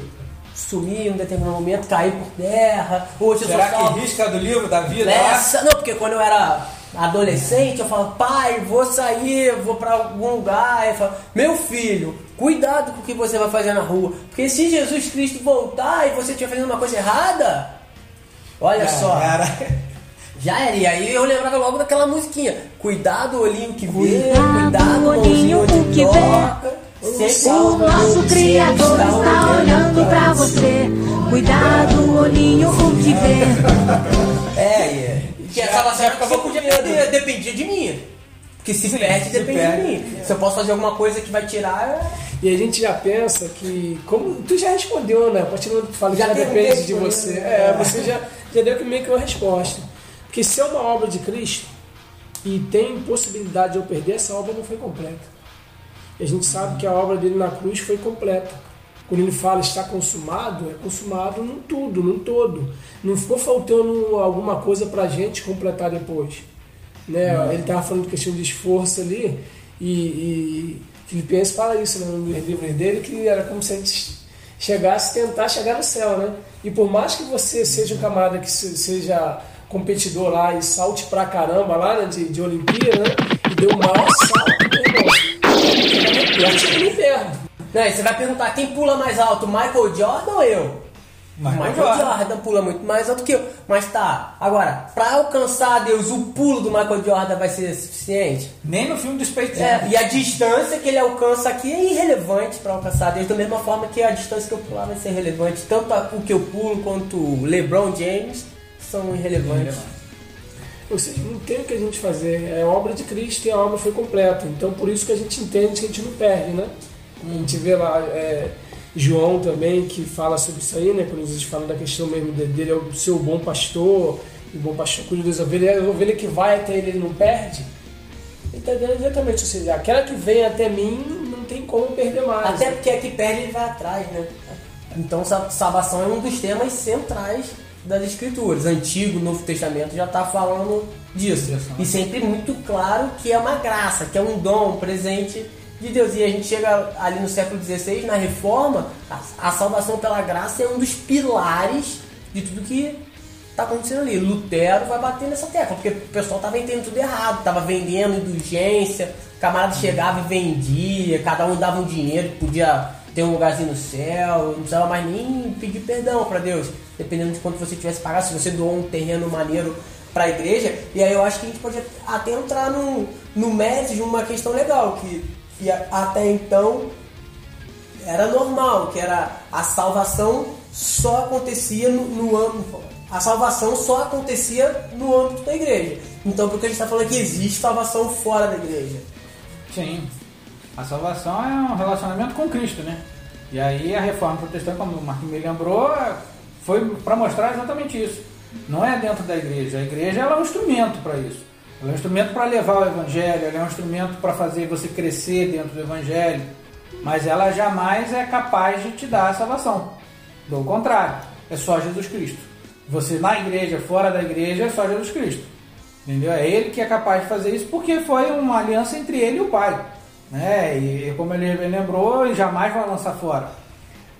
sumir em um determinado momento, cair por terra? Eu sou Será salvo- que risca do livro da vida? Essa, não, porque quando eu era adolescente, eu falava, pai, vou sair, vou pra algum lugar. Eu falava, meu filho, cuidado com o que você vai fazer na rua. Porque se Jesus Cristo voltar e você estiver fazendo uma coisa errada, olha Já só. era. Já era. E aí eu lembrava logo daquela musiquinha. Cuidado, olhinho que vê, Cuidado, cuidado, olhinho que toca. O nosso Criador está olhando pra você. Cuidado, olhinho, o que vê. É, e- que Já- essa já época ficou podia com perder, dependia de mim. Porque se Sim, perde, se depende perde. de mim. Se eu posso fazer alguma coisa que vai tirar, é- E a gente já pensa que, como tu já respondeu, né? A partir do momento que tu fala que Já já perguntei depende de você, isso, é, né? você já, já deu meio que uma resposta. Porque se é uma obra de Cristo, e tem possibilidade de eu perder, essa obra não foi completa. E a gente sabe que a obra dele na cruz foi completa. Quando ele fala está consumado, é consumado num tudo, num todo. Não ficou faltando alguma coisa para a gente completar depois. Né? Ele estava falando de questão de esforço ali, e, e Filipenses fala isso né, no livro dele, que era como se a gente chegasse, tentar chegar no céu. Né? E por mais que você seja um camarada que se- seja competidor lá e salte pra caramba lá né, de, de Olimpíada, né? e deu o maior salto. Chega nem perto, chega nem perto. Não, e você vai perguntar quem pula mais alto, Michael Jordan ou eu? Michael Jordan. Jordan. pula muito mais alto que eu. Mas tá, agora, pra alcançar Deus, o pulo do Michael Jordan vai ser suficiente? Nem no filme do Space Jam. É, e a distância que ele alcança aqui é irrelevante pra alcançar Deus, da mesma forma que a distância que eu pular vai ser relevante. Tanto o que eu pulo quanto o LeBron James são irrelevantes. Ou seja, não tem o que a gente fazer. É obra de Cristo e a obra foi completa. Então por isso que a gente entende que a gente não perde, né? A gente vê lá é, João também que fala sobre isso aí, né? Quando Jesus fala da questão mesmo de- dele é o seu bom pastor, o bom pastor cuida das ovelhas, e a ovelha que vai até ele ele não perde. Ele está dizendo exatamente, ou seja, aquela que vem até mim não tem como perder mais. Até porque aqui perde ele vai atrás, né? Então sa- salvação é um dos temas centrais das escrituras. Antigo, Novo Testamento já está falando disso. Isso? E sempre muito claro que é uma graça, que é um dom, um presente de Deus. E a gente chega ali no século XVI, na reforma, a, a salvação pela graça é um dos pilares de tudo que está acontecendo ali. Lutero vai bater nessa tecla, porque o pessoal estava entendendo tudo errado, estava vendendo indulgência, camarada chegava e vendia, cada um dava um dinheiro, podia ter um lugarzinho no céu, não precisava mais nem pedir perdão para Deus, dependendo de quanto você tivesse pagado, se você doou um terreno maneiro para a igreja, e aí eu acho que a gente pode até entrar no, no mérito de uma questão legal, que, que até então era normal, que era a salvação só acontecia no, no âmbito. A salvação só acontecia no âmbito da igreja. Então, porque a gente está falando que existe salvação fora da igreja. Sim. A salvação é um relacionamento com Cristo, né? E aí a reforma protestante, como o Marquinhos me lembrou, foi para mostrar exatamente isso. Não é dentro da igreja. A igreja é um instrumento para isso. Ela é um instrumento para levar o evangelho, ela é um instrumento para fazer você crescer dentro do evangelho. Mas ela jamais é capaz de te dar a salvação. Do contrário, é só Jesus Cristo. Você na igreja, fora da igreja, é só Jesus Cristo. Entendeu? É ele que é capaz de fazer isso porque foi uma aliança entre ele e o Pai. Né? E como ele lembrou, jamais vai lançar fora.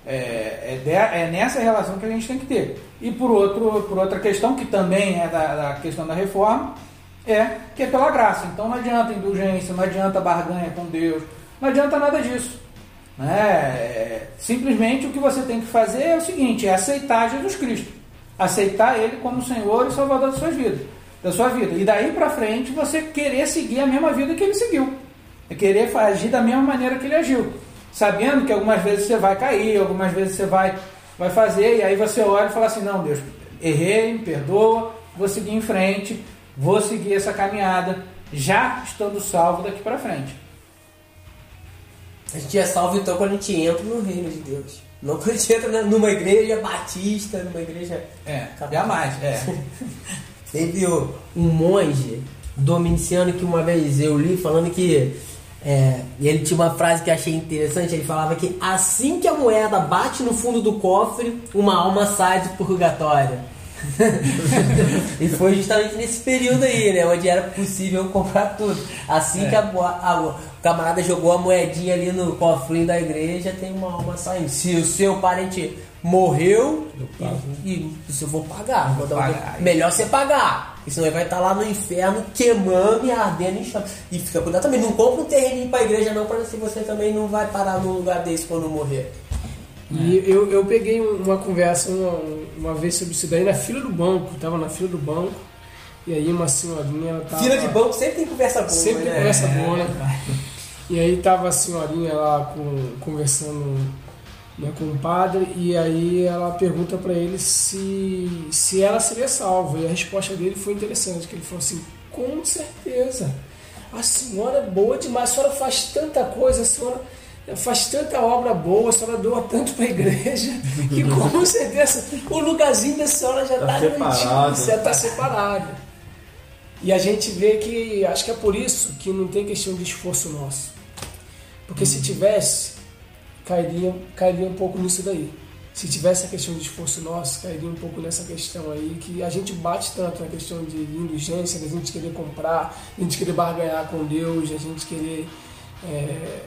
É, é, de- é nessa relação que a gente tem que ter. E por, outro, por outra questão, que também é da, da questão da reforma, é que é pela graça. Então não adianta indulgência, não adianta barganha com Deus, não adianta nada disso. Né? É, simplesmente o que você tem que fazer é o seguinte: é aceitar Jesus Cristo, aceitar Ele como Senhor e Salvador da sua vida, da sua vida. E daí para frente você querer seguir a mesma vida que Ele seguiu, é querer agir da mesma maneira que Ele agiu, sabendo que algumas vezes você vai cair, algumas vezes você vai vai fazer e aí você olha e fala assim: não, Deus, errei, me perdoa, vou seguir em frente, vou seguir essa caminhada, já estando salvo daqui para frente. A gente é salvo então quando a gente entra no reino de Deus. Não quando a gente entra numa igreja batista, numa igreja. É, jamais, é. Teve um monge dominiciano que uma vez eu li falando que é, ele tinha uma frase que eu achei interessante. Ele falava que assim que a moeda bate no fundo do cofre, uma alma sai do purgatório. e foi justamente nesse período aí, né? Onde era possível comprar tudo. Assim É. que a, a- o camarada jogou a moedinha ali no cofrinho da igreja, tem uma alma saindo. Se o seu parente morreu, e, e se eu vou pagar, vou um- pagar. melhor você pagar. Porque senão ele vai estar lá no inferno queimando e ardendo em chama. E fica cuidado também, não compra um terreninho pra igreja não, para se você também não vai parar num lugar desse quando morrer. E eu, eu peguei um- uma conversa uma, uma vez sobre isso daí na fila do banco, tava na fila do banco, e aí uma senhorinha ela tava. Fila de banco sempre tem conversa boa, Sempre tem né? conversa boa, né? E aí tava a senhorinha lá com, conversando né, com o padre, e aí ela pergunta pra ele se, se ela seria salva. E a resposta dele foi interessante, que ele falou assim, com certeza. A senhora é boa demais, a senhora faz tanta coisa, a senhora faz tanta obra boa, a senhora doa tanto para a igreja, que com certeza o lugarzinho da senhora já Tá está separado. já está separado. E a gente vê que, acho que é por isso que não tem questão de esforço nosso. Porque se tivesse, cairia, cairia um pouco nisso daí. Se tivesse a questão de esforço nosso, cairia um pouco nessa questão aí, que a gente bate tanto na questão de indulgência, da gente querer comprar, a gente querer barganhar com Deus, a gente querer, é,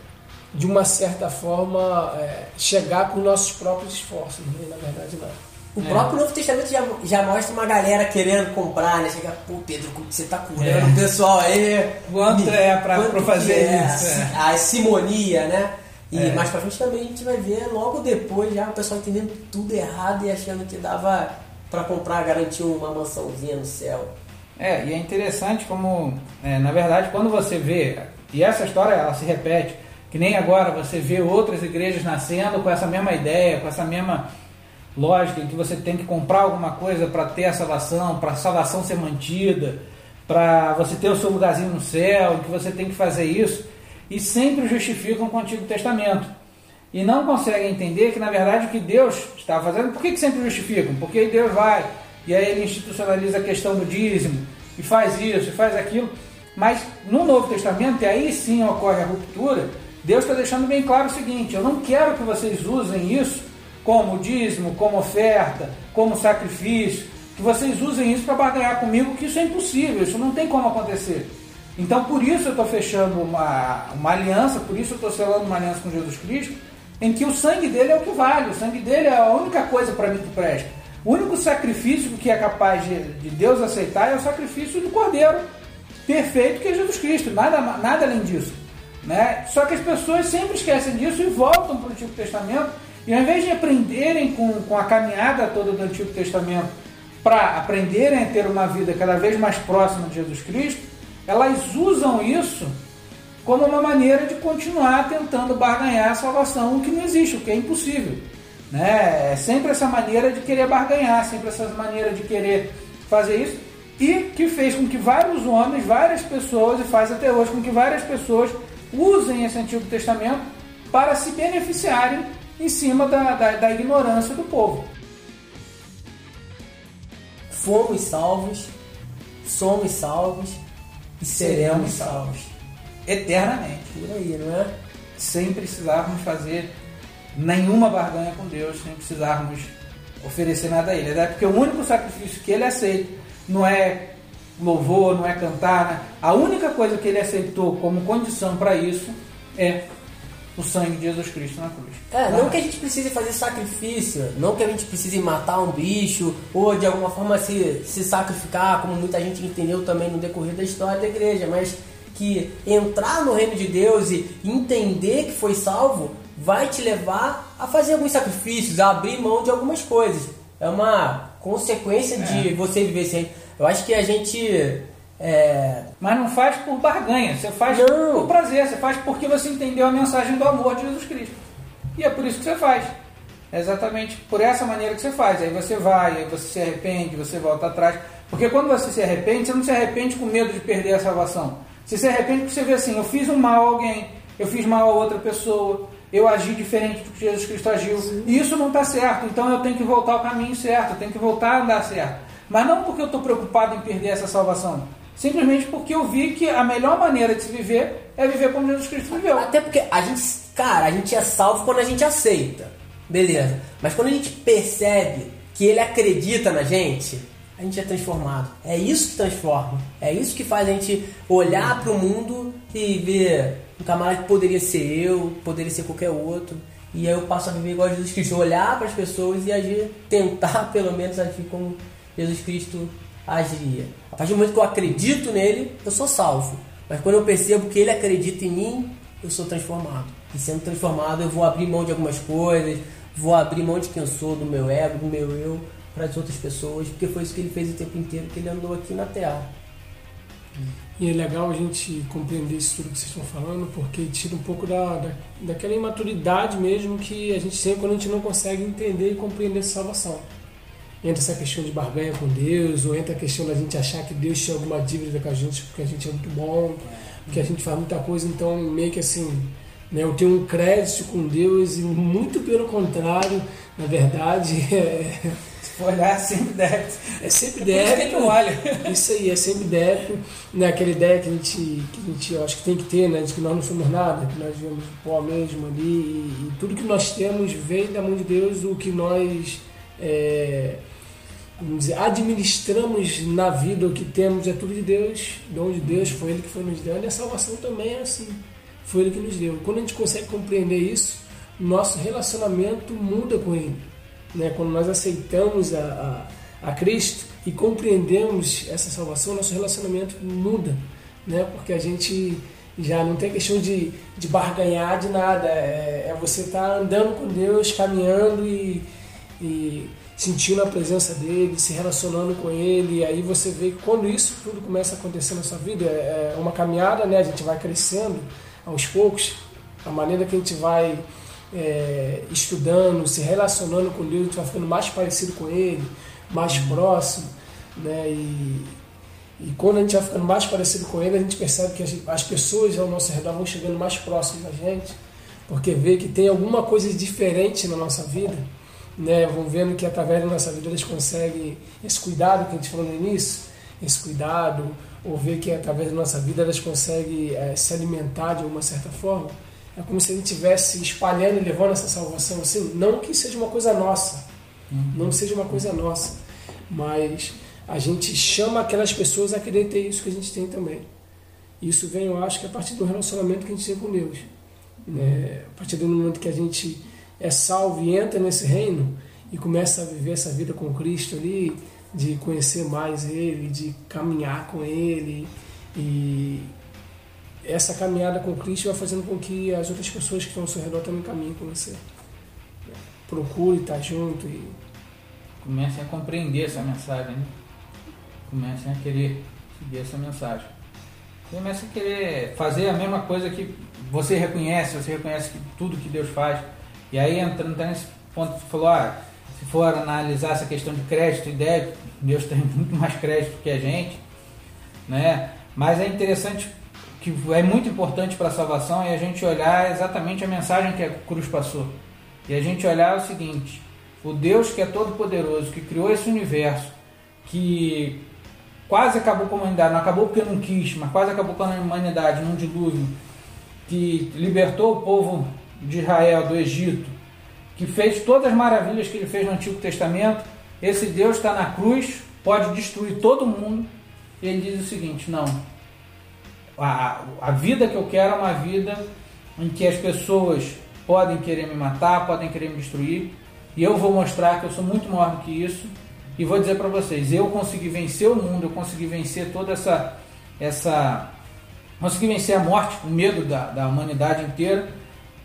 de uma certa forma, é, chegar com nossos próprios esforços. Né? Na verdade, não. O próprio Novo Testamento já, já mostra uma galera querendo comprar, né? Chega, pô, Pedro, como você tá curando É. o pessoal aí? Quanto Me- é pra- quanto pra fazer é isso, é. A simonia, né? E É. mais pra frente também a gente vai ver logo depois já o pessoal entendendo tudo errado e achando que dava pra comprar, garantir uma mansãozinha no céu. É, e é interessante como, é, na verdade, quando você vê, e essa história ela se repete, que nem agora você vê outras igrejas nascendo com essa mesma ideia, com essa mesma lógica, em que você tem que comprar alguma coisa para ter a salvação, para a salvação ser mantida, para você ter o seu lugarzinho no céu, que você tem que fazer isso, e sempre justificam com o Antigo Testamento. E não conseguem entender que, na verdade, o que Deus está fazendo, por que, que sempre justificam? Porque aí Deus vai, e aí ele institucionaliza a questão do dízimo, e faz isso, e faz aquilo. Mas no Novo Testamento, e aí sim ocorre a ruptura, Deus está deixando bem claro o seguinte: eu não quero que vocês usem isso como dízimo, como oferta, como sacrifício, que vocês usem isso para barganhar comigo, que isso é impossível, isso não tem como acontecer. Então, por isso eu estou fechando uma, uma aliança, por isso eu estou selando uma aliança com Jesus Cristo, em que o sangue dele é o que vale, o sangue dele é a única coisa para mim que presta. O único sacrifício que é capaz de, de Deus aceitar é o sacrifício do Cordeiro perfeito que é Jesus Cristo, nada, nada além disso. Né? Só que as pessoas sempre esquecem disso e voltam para o Antigo Testamento, e ao invés de aprenderem com, com a caminhada toda do Antigo Testamento para aprenderem a ter uma vida cada vez mais próxima de Jesus Cristo, elas usam isso como uma maneira de continuar tentando barganhar a salvação, o que não existe, o que é impossível. Né? É sempre essa maneira de querer barganhar, sempre essa maneira de querer fazer isso, e que fez com que vários homens, várias pessoas, e faz até hoje com que várias pessoas usem esse Antigo Testamento para se beneficiarem em cima da, da, da ignorância do povo. Fomos salvos, somos salvos e seremos salvos. Eternamente. Por aí, não é? sem precisarmos fazer nenhuma barganha com Deus, sem precisarmos oferecer nada a Ele. Até porque o único sacrifício que Ele aceita não é louvor, não é cantar. Né? A única coisa que Ele aceitou como condição para isso é o sangue de Jesus Cristo na cruz. É, não que a gente precise fazer sacrifício, não que a gente precise matar um bicho ou de alguma forma se, se sacrificar, como muita gente entendeu também no decorrer da história da igreja, mas que entrar no reino de Deus e entender que foi salvo vai te levar a fazer alguns sacrifícios, a abrir mão de algumas coisas. É uma consequência de você viver sem. Eu acho que a gente. É, Mas não faz por barganha, você faz Não. por prazer, você faz porque você entendeu a mensagem do amor de Jesus Cristo. E é por isso que você faz. É exatamente por essa maneira que você faz. Aí você vai, aí você se arrepende, você volta atrás. Porque quando você se arrepende, você não se arrepende com medo de perder a salvação. Você se arrepende porque você vê assim, eu fiz um mal a alguém, eu fiz mal a outra pessoa, eu agi diferente do que Jesus Cristo agiu. E isso não está certo, então eu tenho que voltar ao caminho certo, eu tenho que voltar a andar certo. Mas não porque eu estou preocupado em perder essa salvação. Simplesmente porque eu vi que a melhor maneira de se viver é viver como Jesus Cristo viveu. Até porque a gente, cara, a gente é salvo quando a gente aceita. Beleza. Mas quando a gente percebe que ele acredita na gente, a gente é transformado. É isso que transforma. É isso que faz a gente olhar para o mundo e ver um camarada que poderia ser eu, poderia ser qualquer outro. E aí eu passo a viver igual a Jesus Cristo, olhar para as pessoas e agir, tentar pelo menos agir como Jesus Cristo agiria. A partir do momento que eu acredito nele, eu sou salvo. Mas quando eu percebo que ele acredita em mim, eu sou transformado. E sendo transformado, eu vou abrir mão de algumas coisas, vou abrir mão de quem eu sou, do meu ego, do meu eu, para as outras pessoas, porque foi isso que ele fez o tempo inteiro que ele andou aqui na Terra. E é legal a gente compreender isso tudo que vocês estão falando, porque tira um pouco da, da, daquela imaturidade mesmo que a gente sempre, quando a gente não consegue entender e compreender a salvação. Entra essa questão de barganha com Deus, ou entra a questão da gente achar que Deus tinha alguma dívida com a gente porque a gente é muito bom, porque a gente faz muita coisa, então meio que assim, né, eu tenho um crédito com Deus e muito pelo contrário, na verdade, é, Olhar sempre débito. É sempre Por isso que a débito. olha. Isso aí, é sempre débito. Né? Aquela ideia que a gente, que a gente acho que tem que ter, né? De que nós não somos nada, que nós vivemos pó mesmo ali. E, e tudo que nós temos vem da mão de Deus, o que nós é, dizer, administramos na vida, o que temos é tudo de Deus, dom de Deus, foi Ele que foi nos dando, e a salvação também é assim. Foi Ele que nos deu. Quando a gente consegue compreender isso, nosso relacionamento muda com Ele. Né? Quando nós aceitamos a, a, a Cristo e compreendemos essa salvação, nosso relacionamento muda. Né? Porque a gente já não tem questão de, de barganhar de nada. É, é você estar andando com Deus, caminhando e, e sentindo a presença dele, se relacionando com ele. E aí você vê que quando isso tudo começa a acontecer na sua vida, é uma caminhada, né? A gente vai crescendo aos poucos. A maneira que a gente vai é, estudando, se relacionando com Deus, a gente vai ficando mais parecido com Ele, mais próximo, né? E, e quando a gente vai ficando mais parecido com Ele, a gente percebe que as, as pessoas ao nosso redor vão chegando mais próximas da gente, porque vê que tem alguma coisa diferente na nossa vida, né? Vão vendo que através da nossa vida eles conseguem esse cuidado que a gente falou no início, esse cuidado, ou ver que através da nossa vida elas conseguem é, se alimentar de alguma certa forma. É como se a gente estivesse espalhando e levando essa salvação assim. Não que seja uma coisa nossa, não seja uma coisa nossa, mas a gente chama aquelas pessoas a querer ter isso que a gente tem também. Isso vem, eu acho, que a partir do relacionamento que a gente tem com Deus. É, a partir do momento que a gente é salvo e entra nesse reino e começa a viver essa vida com Cristo ali, de conhecer mais Ele, de caminhar com Ele e essa caminhada com Cristo vai fazendo com que as outras pessoas que estão ao seu redor também caminhem com você. Procure estar junto e Comecem a compreender essa mensagem, né? Comecem a querer seguir essa mensagem. Comecem a querer fazer a mesma coisa que você reconhece, você reconhece que tudo que Deus faz. E aí entrando nesse ponto você falou, ah, se for analisar essa questão de crédito e débito, Deus tem muito mais crédito que a gente, né? Mas é interessante que é muito importante para a salvação é a gente olhar exatamente a mensagem que a cruz passou. E a gente olhar o seguinte: o Deus que é todo poderoso, que criou esse universo, que quase acabou com a humanidade, não acabou porque não quis, mas quase acabou com a humanidade num dilúvio, que libertou o povo de Israel do Egito, que fez todas as maravilhas que ele fez no Antigo Testamento, esse Deus está na cruz, pode destruir todo mundo. Ele diz o seguinte: não, a, a vida que eu quero é uma vida em que as pessoas podem querer me matar, podem querer me destruir, e eu vou mostrar que eu sou muito maior do que isso. E vou dizer para vocês, eu consegui vencer o mundo, eu consegui vencer toda essa essa consegui vencer a morte, o medo da, da humanidade inteira,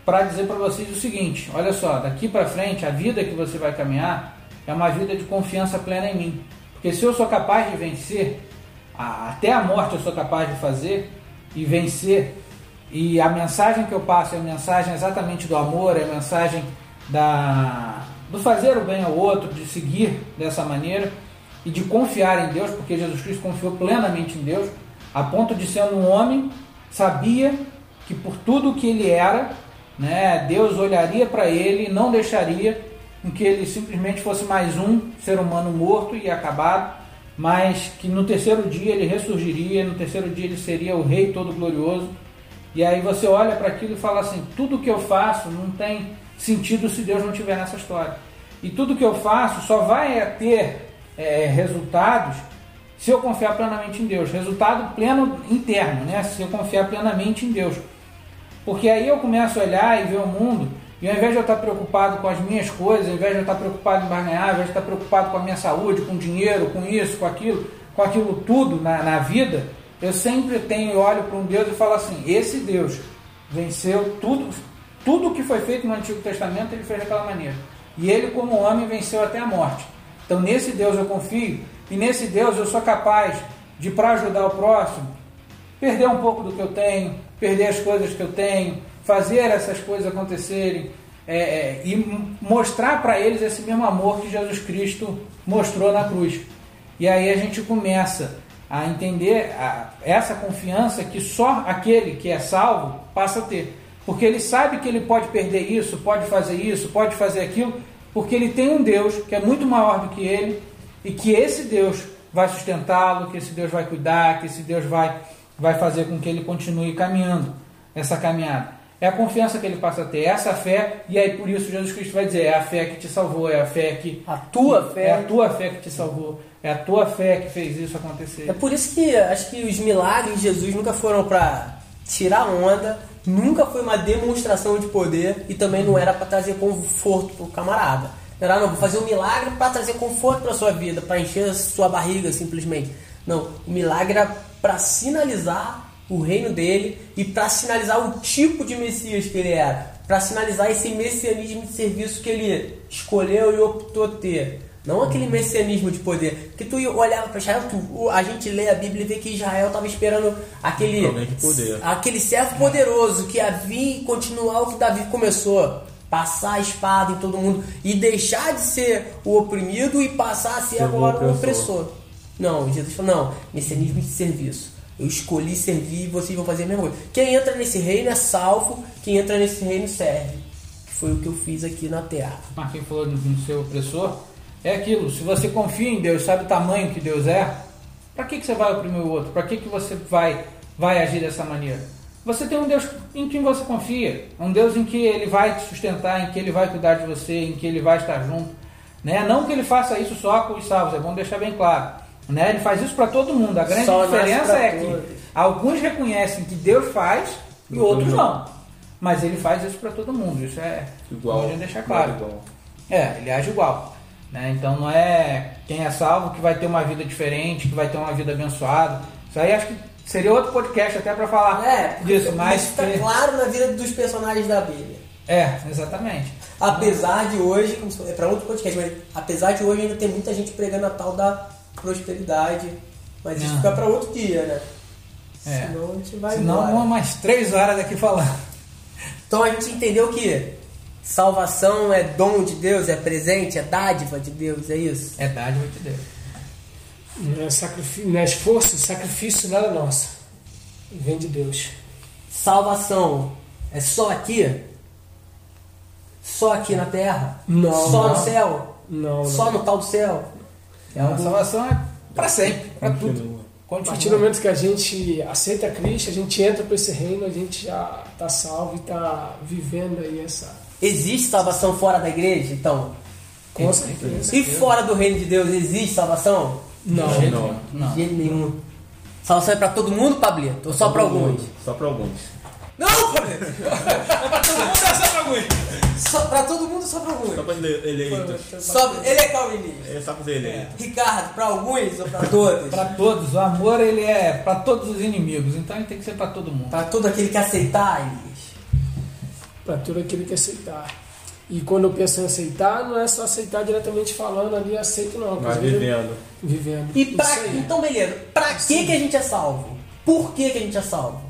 para dizer para vocês o seguinte: olha só, daqui para frente a vida que você vai caminhar é uma vida de confiança plena em mim, porque se eu sou capaz de vencer, até a morte eu sou capaz de fazer e vencer, e a mensagem que eu passo é a mensagem exatamente do amor, é a mensagem da do fazer o bem ao outro, de seguir dessa maneira e de confiar em Deus, porque Jesus Cristo confiou plenamente em Deus, a ponto de sendo um homem, sabia que por tudo que ele era, né, Deus olharia para ele e não deixaria que ele simplesmente fosse mais um ser humano morto e acabado, mas que no terceiro dia ele ressurgiria, no terceiro dia ele seria o Rei todo glorioso. E aí você olha para aquilo e fala assim: tudo que eu faço não tem sentido se Deus não estiver nessa história. E tudo que eu faço só vai ter é, resultados se eu confiar plenamente em Deus. Resultado pleno interno, né? Se eu confiar plenamente em Deus. Porque aí eu começo a olhar e ver o mundo, e ao invés de eu estar preocupado com as minhas coisas, ao invés de eu estar preocupado em barganhar, ao invés de estar preocupado com a minha saúde, com dinheiro, com isso, com aquilo, com aquilo tudo na, na vida, eu sempre tenho olho para um Deus e falo assim: esse Deus venceu tudo, tudo que foi feito no Antigo Testamento, ele fez daquela maneira. E ele, como homem, venceu até a morte. Então, nesse Deus eu confio, e nesse Deus eu sou capaz de, para ajudar o próximo, perder um pouco do que eu tenho, perder as coisas que eu tenho, fazer essas coisas acontecerem é, é, e mostrar para eles esse mesmo amor que Jesus Cristo mostrou na cruz. E aí a gente começa a entender a, essa confiança que só aquele que é salvo passa a ter. Porque ele sabe que ele pode perder isso, pode fazer isso, pode fazer aquilo, porque ele tem um Deus que é muito maior do que ele e que esse Deus vai sustentá-lo, que esse Deus vai cuidar, que esse Deus vai, vai fazer com que ele continue caminhando essa caminhada. É a confiança que ele passa a ter, essa fé, e aí por isso Jesus Cristo vai dizer: é a fé que te salvou, é a fé que. A tua fé. É a tua fé que te salvou, é a tua fé que fez isso acontecer. É por isso que acho que os milagres de Jesus nunca foram para tirar onda, nunca foi uma demonstração de poder e também não era para trazer conforto pro camarada. Era, não, vou fazer um milagre para trazer conforto para sua vida, para encher a sua barriga simplesmente. Não, o milagre era para sinalizar o reino dele e para sinalizar o tipo de Messias que ele era, para sinalizar esse messianismo de serviço que ele escolheu e optou ter. Não aquele messianismo de poder. Que tu olhava para Israel, tu, a gente lê a Bíblia e vê que Israel estava esperando aquele, aquele servo poderoso que havia e continuar o que Davi começou. Passar a espada em todo mundo e deixar de ser o oprimido e passar a ser Ser o agora o opressor. opressor. Não, Jesus falou, não, messianismo de serviço. Eu escolhi servir e vocês vão fazer a mesma coisa. Quem entra nesse reino é salvo, quem entra nesse reino serve. Foi o que eu fiz aqui na terra. Marquinhos falou no seu opressor, é aquilo, se você confia em Deus, sabe o tamanho que Deus é, para que, que você vai oprimir o outro? Para que, que você vai, vai agir dessa maneira? Você tem um Deus em quem você confia, um Deus em que Ele vai te sustentar, em que Ele vai cuidar de você, em que Ele vai estar junto. Né? Não que Ele faça isso só com os salvos, é bom deixar bem claro. Né? Ele faz isso para todo mundo. A grande Só diferença é que todos. alguns reconhecem que Deus faz e Outros não. Mas Ele faz isso para todo mundo. Isso é Igual. deixar claro. Igual. É, ele age igual. Né? Então não é quem é salvo que vai ter uma vida diferente, que vai ter uma vida abençoada. Isso aí acho que seria outro podcast até para falar É, disso, mas. isso está que- claro na vida dos personagens da Bíblia. É, exatamente. Apesar de hoje, é para outro podcast, mas apesar de hoje ainda tem muita gente pregando a tal da prosperidade. Mas isso Não. fica para outro dia, né? É. Senão a gente vai Senão embora. vamos mais três horas aqui falando. Então a gente entendeu que salvação é dom de Deus, é presente, é dádiva de Deus, é isso? É dádiva de Deus. Não é, sacrifício, não é esforço, sacrifício nada nosso. Vem de Deus. Salvação é só aqui? Só aqui na terra? Não, Só não. no céu? Não, não. Só no tal do céu? É A algo- salvação é para sempre, para tudo. A partir do momento que a gente aceita Cristo, a gente entra para esse reino, a gente já está salvo e está vivendo aí essa. Existe salvação fora da igreja? Então. Com certeza. E fora do reino de Deus existe salvação? Não, De jeito não. De jeito nenhum. Salvação é pra todo mundo, Pablito? Ou só pra alguns? Só pra alguns. Não, Pablito! Só pra todo mundo, só pra Só alguns. pra ele- eleitos. Só, ele é calvinista. É só pra ser eleito. Ricardo, pra alguns ou pra todos? Para todos, o amor ele é para todos os inimigos, então ele tem que ser para todo mundo. Pra todo aquele que aceitar, Elias. para todo aquele que aceitar. E quando eu penso em aceitar, não é só aceitar diretamente falando ali, aceito não. Mas vivendo. Vivendo. E Isso pra, aí. então, beleza. Pra que, que a gente é salvo? Por que, que a gente é salvo?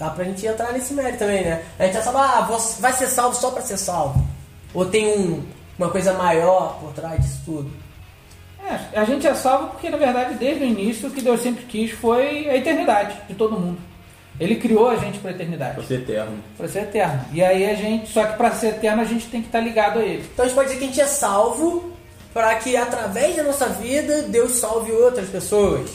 Dá pra gente entrar nesse mérito também, né? A gente é salvo, ah, vai ser salvo só pra ser salvo. Ou tem um, uma coisa maior por trás disso tudo. É, a gente é salvo porque, na verdade, desde o início, o que Deus sempre quis foi a eternidade de todo mundo. Ele criou a gente para a eternidade, Pra ser eterno. para ser eterno. E aí a gente, só que para ser eterno, a gente tem que estar ligado a Ele. Então a gente pode dizer que a gente é salvo para que através da nossa vida Deus salve outras pessoas.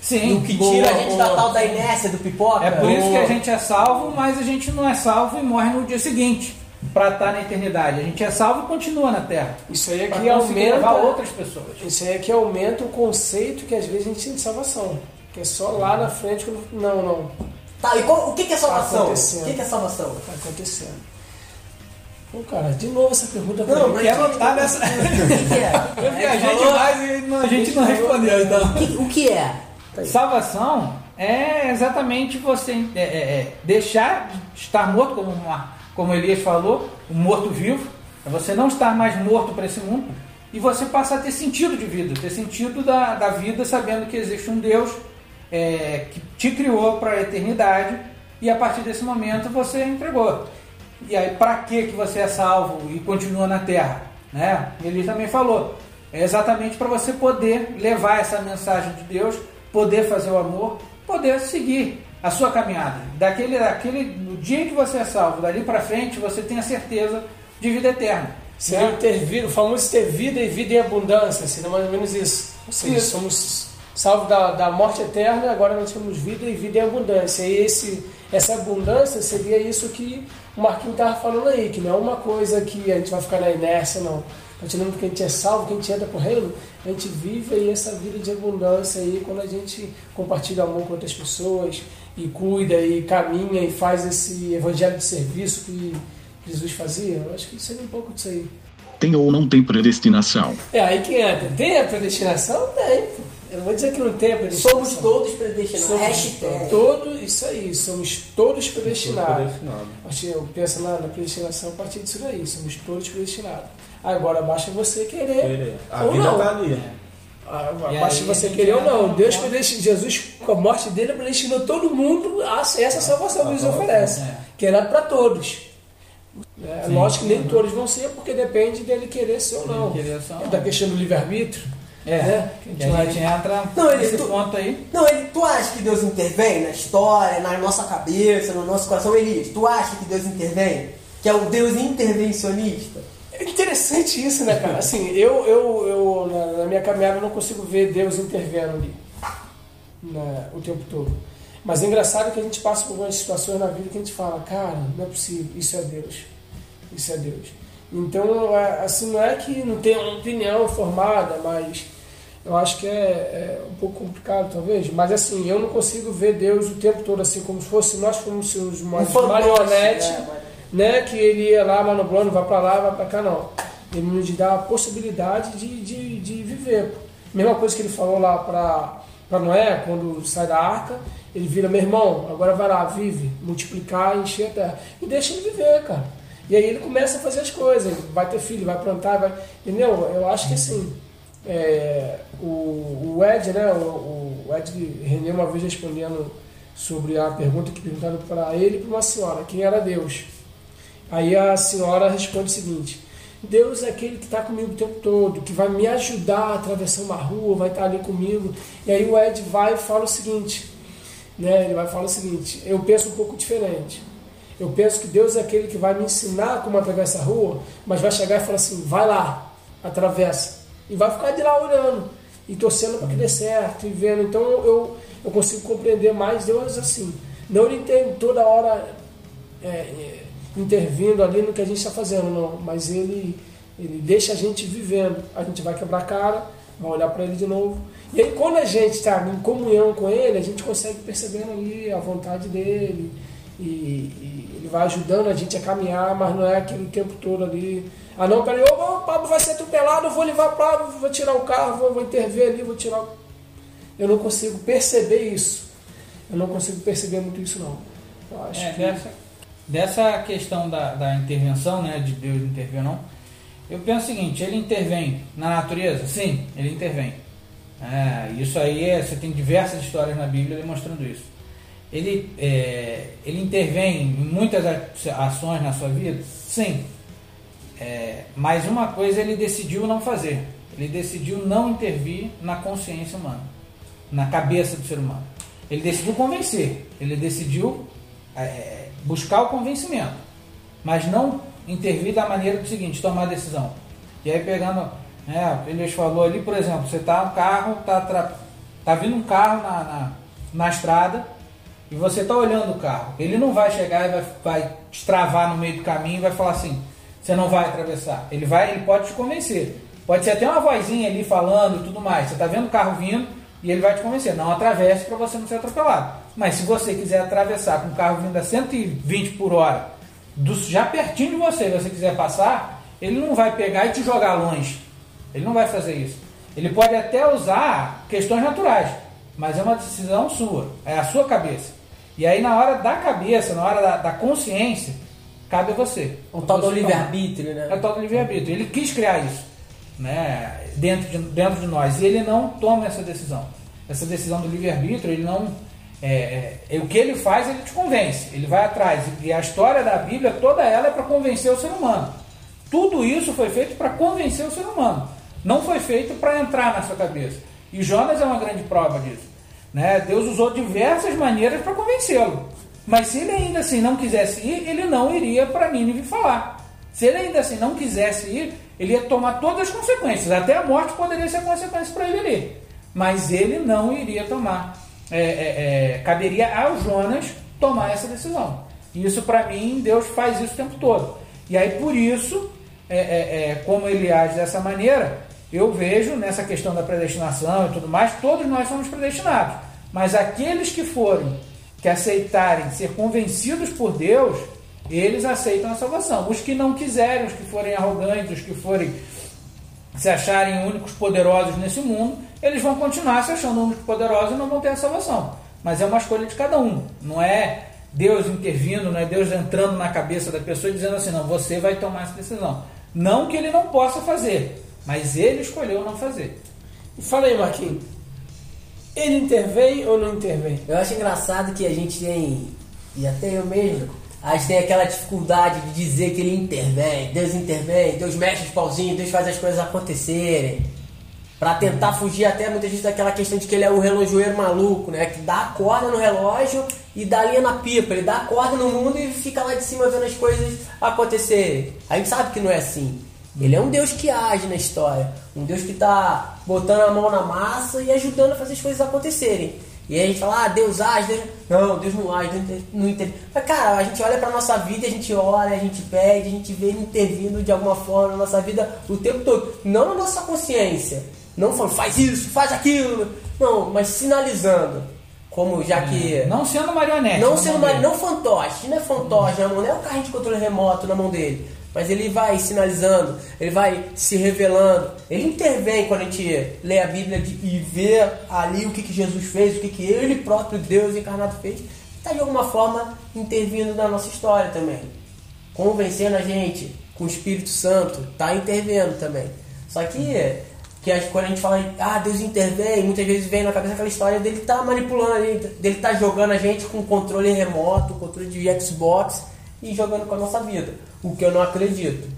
Sim, o que boa, tira a gente da boa. tal da inércia do pipoca. É por isso que Boa. a gente é salvo, mas a gente não é salvo e morre no dia seguinte para estar na eternidade. A gente é salvo e continua na Terra. Isso aí é que conseguir aumenta. levar outras pessoas. Isso aí é que aumenta o conceito que às vezes a gente tem de salvação. Que é só lá na frente quando. Não, não. Tá, e qual- o que, que é salvação? acontecendo. o que, que é salvação? Tá acontecendo. Pô, cara, de novo essa pergunta Não, pra mim. mas- Quer botar nessa. O que, que é? Eu É, viajei falou- demais e não- a gente não respondeu, então. O que, o que é? Salvação é exatamente você é, é, é, deixar de estar morto, como, uma- como Elias falou, um morto-vivo. É você não estar mais morto para esse mundo e você passar a ter sentido de vida, ter sentido da, da vida, sabendo que existe um Deus é, que te criou para a eternidade e a partir desse momento você entregou. E aí, para que que você é salvo e continua na terra? Né? Ele também falou. É exatamente para você poder levar essa mensagem de Deus, poder fazer o amor, poder seguir a sua caminhada. Daquele, daquele, no dia em que você é salvo, dali para frente, você tem a certeza de vida eterna. Seria Né? o ter vida, o famoso ter vida e vida em abundância, seria mais ou menos isso. Ou seja, Isso. somos salvos da, da morte eterna, agora nós temos vida e vida em abundância. E esse, essa abundância seria isso que o Marquinhos estava falando aí, que não é uma coisa que a gente vai ficar na inércia, não. A gente lembra que a gente é salvo, que a gente entra pro reino, a gente vive aí essa vida de abundância aí quando a gente compartilha amor com outras pessoas e cuida e caminha e faz esse evangelho de serviço que Jesus fazia. Eu acho que seria um pouco disso aí. Tem ou não tem predestinação? É aí que entra. Tem a predestinação? Tem. Eu não vou dizer que não tem a predestinação. Somos todos predestinados. Somos todos, isso aí, somos todos predestinados. Acho Eu penso na, na predestinação a partir disso daí, somos todos predestinados. Agora basta você querer Ele- A ou vida não. tá ali. Ah, E Basta você querer ou não. Deus predestinou, Jesus, com a morte dele, predestinou todo mundo a essa salvação que nos oferece, É. que era para todos. É, Sim. lógico que nem todos vão ser, porque depende dele querer ser ou não. Querer ser ou É da questão do livre-arbítrio. É, né? que a gente entra Não, ele- nesse tu- ponto aí. Não, ele, tu acha que Deus intervém na história, na nossa cabeça, no nosso coração, Elias? Tu acha que Deus intervém? Que é o Deus intervencionista? É interessante isso, né, cara? Assim, eu, eu, eu na, na minha caminhada eu não consigo ver Deus intervendo ali né, o tempo todo. Mas é engraçado que a gente passa por algumas situações na vida que a gente fala, cara, não é possível, isso é Deus. Isso é Deus. Então, é, assim, não é que não tenha uma opinião formada, mas eu acho que é, é um pouco complicado, talvez. Mas, assim, eu não consigo ver Deus o tempo todo assim, como se fosse nós fomos seus fantoche, marionetes né, mas- né, que ele ia lá manobrando, vai pra lá, vai pra cá, não. Ele nos dá a possibilidade de, de, de viver. Mesma coisa que ele falou lá pra, pra Noé, quando sai da arca, ele vira, meu irmão, agora vai lá, vive, multiplicar, encher a terra. E deixa ele viver, cara. E aí ele começa a fazer as coisas, vai ter filho, vai plantar, vai. Entendeu? Eu acho que assim, é, o, o Ed, né, o, o Ed René uma vez respondendo sobre a pergunta que perguntaram para ele e para uma senhora, quem era Deus? Aí a senhora responde o seguinte: Deus é aquele que está comigo o tempo todo, que vai me ajudar a atravessar uma rua, vai estar ali comigo. E aí o Ed vai e fala o seguinte, né? Ele vai falar o seguinte: eu penso um pouco diferente. Eu penso que Deus é aquele que vai me ensinar como atravessar a rua, mas vai chegar e falar assim: vai lá, atravessa. E vai ficar de lá olhando e torcendo para que dê certo e vendo. Então eu, eu consigo compreender mais Deus assim. Não ele tem toda hora é, é, intervindo ali no que a gente está fazendo, não. Mas ele, ele deixa a gente vivendo. A gente vai quebrar a cara, vai olhar para ele de novo. E aí quando a gente está em comunhão com ele, a gente consegue percebendo ali a vontade dele. E, e ele vai ajudando a gente a caminhar, mas não é aquele tempo todo ali. Ah não, peraí, ô, o Pablo vai ser atropelado, eu vou levar para vou tirar o carro, vou, vou intervir ali, vou tirar o... Eu não consigo perceber isso. Eu não consigo perceber muito isso não. Eu acho É, que... dessa, dessa questão da, da intervenção, né, de Deus intervir ou não, eu penso o seguinte, ele intervém na natureza? Sim, ele intervém. É, isso aí, é, você tem diversas histórias na Bíblia demonstrando isso. Ele, é, ele intervém em muitas ações na sua vida? Sim. É, mas uma coisa ele decidiu não fazer. Ele decidiu não intervir na consciência humana, na cabeça do ser humano. Ele decidiu convencer. Ele decidiu é, buscar o convencimento, mas não intervir da maneira do seguinte, tomar decisão. E aí pegando, é, ele falou ali, por exemplo, você está no carro, tá, tra- tá vindo um carro na, na, na estrada e você está olhando o carro. Ele não vai chegar e vai, vai te travar no meio do caminho e vai falar assim, você não vai atravessar. Ele vai, ele pode te convencer. Pode ser até uma vozinha ali falando e tudo mais. Você está vendo o carro vindo e ele vai te convencer. Não atravesse para você não ser atropelado. Mas se você quiser atravessar com o carro vindo a 120 por hora, do- já pertinho de você, e você quiser passar, ele não vai pegar e te jogar longe. Ele não vai fazer isso. Ele pode até usar questões naturais, mas é uma decisão sua, é a sua cabeça. E aí, na hora da cabeça, na hora da, da consciência, cabe a você. O tal do livre-arbítrio, né? É o tal do livre-arbítrio. Ele quis criar isso né, dentro, de, dentro de nós e ele não toma essa decisão. Essa decisão do livre-arbítrio, ele não. É, é, o que ele faz, ele te convence, ele vai atrás. E a história da Bíblia, toda ela é para convencer o ser humano. Tudo isso foi feito para convencer o ser humano. Não foi feito para entrar na sua cabeça. E Jonas é uma grande prova disso. Né? Deus usou diversas maneiras para convencê-lo. Mas se ele ainda assim não quisesse ir, ele não iria para Nínive falar. Se ele ainda assim não quisesse ir, ele ia tomar todas as consequências. Até a morte poderia ser consequência para ele ali. Mas ele não iria tomar. É, é, é, caberia ao Jonas tomar essa decisão. Isso para mim, Deus faz isso o tempo todo. E aí por isso, é, é, é, como ele age dessa maneira, eu vejo nessa questão da predestinação e tudo mais, todos nós somos predestinados. Mas aqueles que forem, que aceitarem ser convencidos por Deus, eles aceitam a salvação. Os que não quiserem, os que forem arrogantes, os que forem se acharem únicos poderosos nesse mundo, eles vão continuar se achando únicos poderosos e não vão ter a salvação. Mas é uma escolha de cada um. Não é Deus intervindo, não é Deus entrando na cabeça da pessoa e dizendo assim, não, você vai tomar essa decisão. Não que ele não possa fazer, mas ele escolheu não fazer. E fala aí, Marquinhos. Ele intervém ou não intervém? Eu acho engraçado que a gente tem, e até eu mesmo, a gente tem aquela dificuldade de dizer que ele intervém, Deus intervém, Deus mexe os pauzinhos, Deus faz as coisas acontecerem. Pra tentar fugir até muitas vezes daquela questão de que ele é o relojoeiro maluco, né? Que dá a corda no relógio e dá linha na pipa. Ele dá a corda no mundo e fica lá de cima vendo as coisas acontecerem. A gente sabe que não é assim. Ele é um Deus que age na história. Um Deus que está botando a mão na massa e ajudando a fazer as coisas acontecerem. E aí a gente fala, ah, Deus age, Deus... não, Deus não age, Deus não entende. Mas cara, a gente olha pra nossa vida, a gente ora, a gente pede, a gente vê ele intervindo de alguma forma na nossa vida o tempo todo. Não na nossa consciência. Não falando, faz isso, faz aquilo. Não, mas sinalizando. Como já que. Não sendo marionete. Não sendo dele. não fantoche, não é fantoche não é um carrinho de controle remoto na mão dele. Mas ele vai sinalizando, ele vai se revelando. Ele intervém quando a gente lê a Bíblia e vê ali o que, que Jesus fez, o que, que ele próprio Deus encarnado fez. Está de alguma forma intervindo na nossa história também. Convencendo a gente com o Espírito Santo, está intervindo também. Só que, que a- quando a gente fala, ah, Deus intervém, muitas vezes vem na cabeça aquela história dele tá manipulando, ali, dele tá jogando a gente com controle remoto, controle de Xbox e jogando com a nossa vida. O que eu não acredito.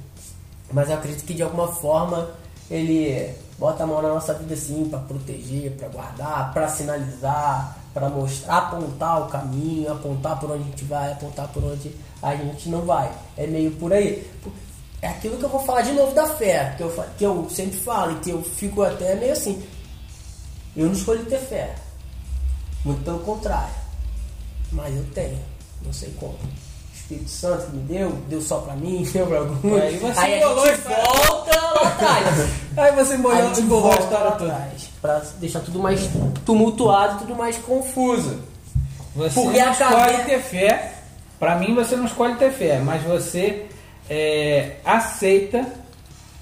Mas eu acredito que de alguma forma ele bota a mão na nossa vida assim para proteger, para guardar, para sinalizar, para mostrar, apontar o caminho, apontar por onde a gente vai, apontar por onde a gente não vai. É meio por aí. É aquilo que eu vou falar de novo da fé, que eu, que eu sempre falo e que eu fico até meio assim. Eu não escolhi ter fé. Muito pelo contrário. Mas eu tenho. Não sei como. Espírito Santo que me deu, deu só pra mim, deu pra algum. Aí você Aí a história. volta lá atrás. Aí você molhou embolou a volta história lá toda. atrás. Pra deixar tudo mais tumultuado, tudo mais confuso. Você Porque não escolhe cabeça- ter fé. Pra mim, você não escolhe ter fé, mas você é, aceita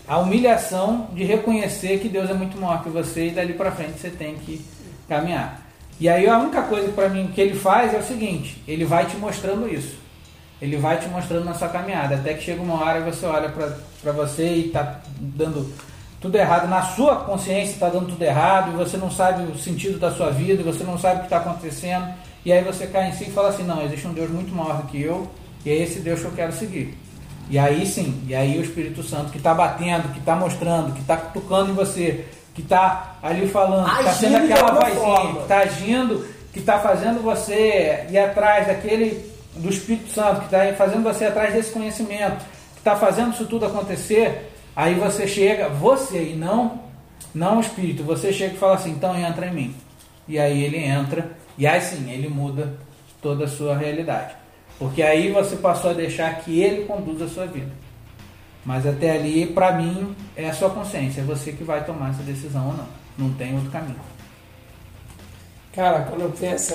a humilhação de reconhecer que Deus é muito maior que você e dali pra frente você tem que caminhar. E aí a única coisa para mim que ele faz é o seguinte: ele vai te mostrando isso. Ele vai te mostrando na sua caminhada, até que chega uma hora e você olha para você e tá dando tudo errado na sua consciência, está dando tudo errado, e você não sabe o sentido da sua vida, você não sabe o que está acontecendo, e aí você cai em si e fala assim: não, existe um Deus muito maior do que eu, e é esse Deus que eu quero seguir. E aí sim, e aí o Espírito Santo que está batendo, que está mostrando, que está tocando em você, que está ali falando, que está sendo aquela vozinha, que está agindo, que está fazendo você ir atrás daquele do Espírito Santo, que está fazendo você atrás desse conhecimento, que está fazendo isso tudo acontecer, aí você chega, você e não, não o Espírito, você chega e fala assim, então entra em mim. E aí ele entra, e aí sim, ele muda toda a sua realidade. Porque aí você passou a deixar que ele conduza a sua vida. Mas até ali, para mim, é a sua consciência, é você que vai tomar essa decisão ou não. Não tem outro caminho. Cara, quando eu penso.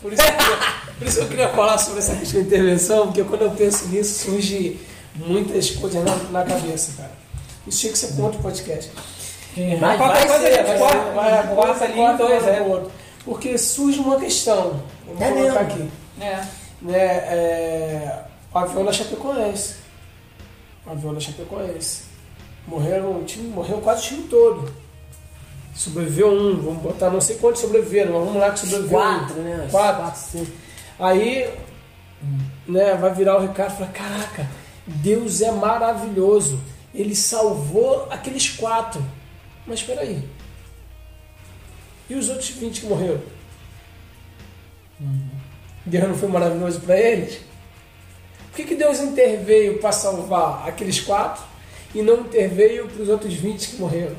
É- por, isso que eu, por isso que eu queria falar sobre essa questão de intervenção, porque quando eu penso nisso, surge muitas coisas na, na cabeça, cara. Isso tinha que ser com outro podcast. Mas Qualquer vai coisa, ser, vai ser. Vai, ali em dois, vai é. outro. Porque surge uma questão. Vou É colocar mesmo. aqui. É. Né, é, o avião da Chapecoense. O avião da Chapecoense. Morreram, o time, morreu quase o time todo. Sobreviveu um, vamos botar não sei quantos sobreviveram, mas vamos lá que sobreviveu um. Quatro, né? Quatro. Quatro, cinco. Aí, né, vai virar o Ricardo e falar, caraca, Deus é maravilhoso. Ele salvou aqueles quatro. Mas espera aí. E os outros 20 que morreram? Deus não foi maravilhoso para eles? Por que, que Deus interveio para salvar aqueles quatro e não interveio para os outros 20 que morreram?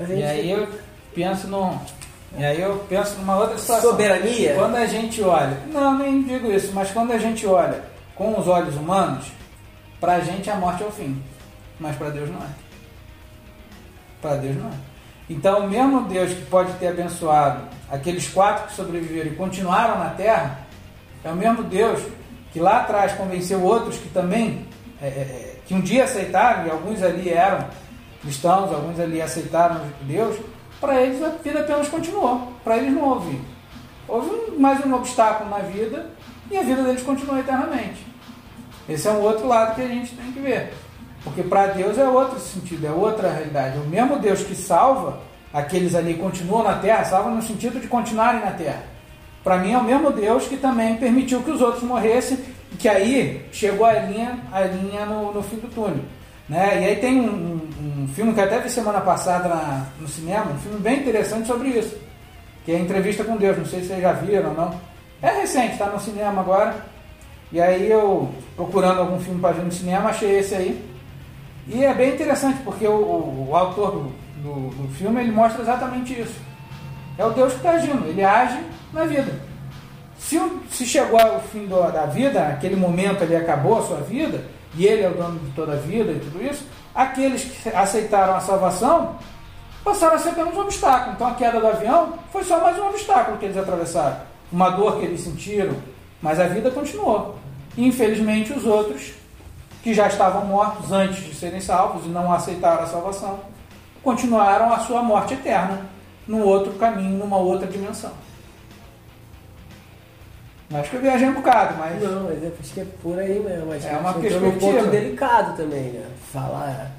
A E aí eu penso num. E aí eu penso numa outra situação. Soberania? Quando a gente olha. Não, nem digo isso, mas quando a gente olha com os olhos humanos, pra gente a morte é o fim. Mas pra Deus não é. Pra Deus não é. Então, mesmo Deus que pode ter abençoado aqueles quatro que sobreviveram e continuaram na terra, é o mesmo Deus que lá atrás convenceu outros que também, é, é, é, que um dia aceitaram, e alguns ali eram cristãos, alguns ali aceitaram Deus, para eles a vida apenas continuou. Para eles não houve. Houve mais um obstáculo na vida e a vida deles continuou eternamente. Esse é um outro lado que a gente tem que ver. Porque para Deus é outro sentido, é outra realidade. O mesmo Deus que salva aqueles ali continuam na terra, salva no sentido de continuarem na terra. Para mim é o mesmo Deus que também permitiu que os outros morressem, que aí chegou a linha, a linha no, no fim do túnel. Né? E aí tem um, um- um filme que até vi semana passada na- no cinema, um filme bem interessante sobre isso, que é Entrevista com Deus, não sei se vocês já viram ou não. É recente, está no cinema agora. E aí eu, procurando algum filme para ver no cinema, achei esse aí. E é bem interessante, porque o, o- o autor do, do- do filme ele mostra exatamente isso. É o Deus que está agindo, ele age na vida. Se, se chegou ao fim do- da vida, aquele momento ali acabou a sua vida, e ele é o dono de toda a vida e tudo isso, aqueles que aceitaram a salvação passaram a ser apenas um obstáculo. Então a queda do avião foi só mais um obstáculo que eles atravessaram. Uma dor que eles sentiram, mas a vida continuou. E, infelizmente os outros, que já estavam mortos antes de serem salvos e não aceitaram a salvação, continuaram a sua morte eterna num outro caminho, numa outra dimensão. Acho que eu viajei um bocado, mas Não, mas eu acho que é por aí mesmo. Acho É uma perspectiva. ponto delicado também, né? Falar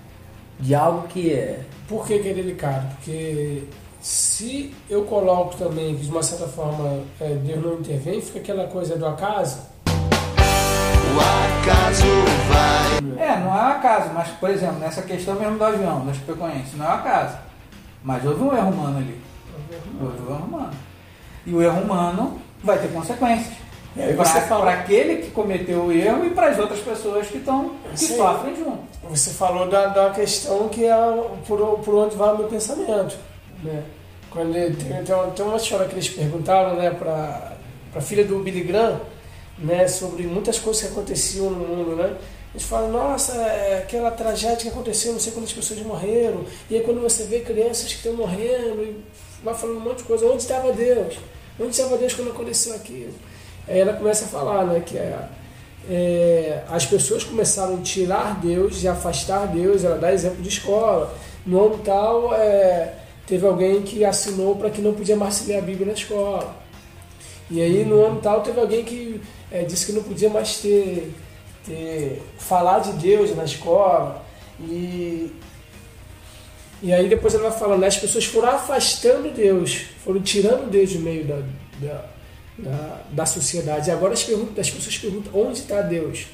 de algo que é. Por que, que é delicado? Porque se eu coloco também que de uma certa forma é, Deus não intervém, fica aquela coisa do acaso. É, não é um acaso, mas, por exemplo, nessa questão mesmo do avião, da Chapecoense, não é um acaso. Mas houve um erro humano ali. Houve um erro humano. E o erro humano vai ter consequências. E aí você fala- Para aquele que cometeu o erro e para as outras pessoas que, estão, que Sim. sofrem junto. Você falou da, da questão que é por, por onde vai o meu pensamento. Né? Quando tem, tem, uma, tem uma história que eles perguntaram né, para a filha do Billy Graham né, sobre muitas coisas que aconteciam no mundo. Né? Eles falam, nossa, é aquela tragédia que aconteceu, não sei quantas pessoas morreram. E aí quando você vê crianças que estão morrendo, e vai falando um monte de coisa, onde estava Deus? Onde estava Deus quando aconteceu aquilo? Ela começa a falar né, que é, é, as pessoas começaram a tirar Deus e afastar Deus. Ela dá exemplo de escola. No ano tal, é, teve alguém que assinou para que não podia mais ler a Bíblia na escola. E aí, no ano tal, teve alguém que é, disse que não podia mais ter, ter falar de Deus na escola. E, e aí, depois ela vai falando, né, as pessoas foram afastando Deus, foram tirando Deus do meio da, da, da, da sociedade. E agora as, perguntas, as pessoas perguntam onde está Deus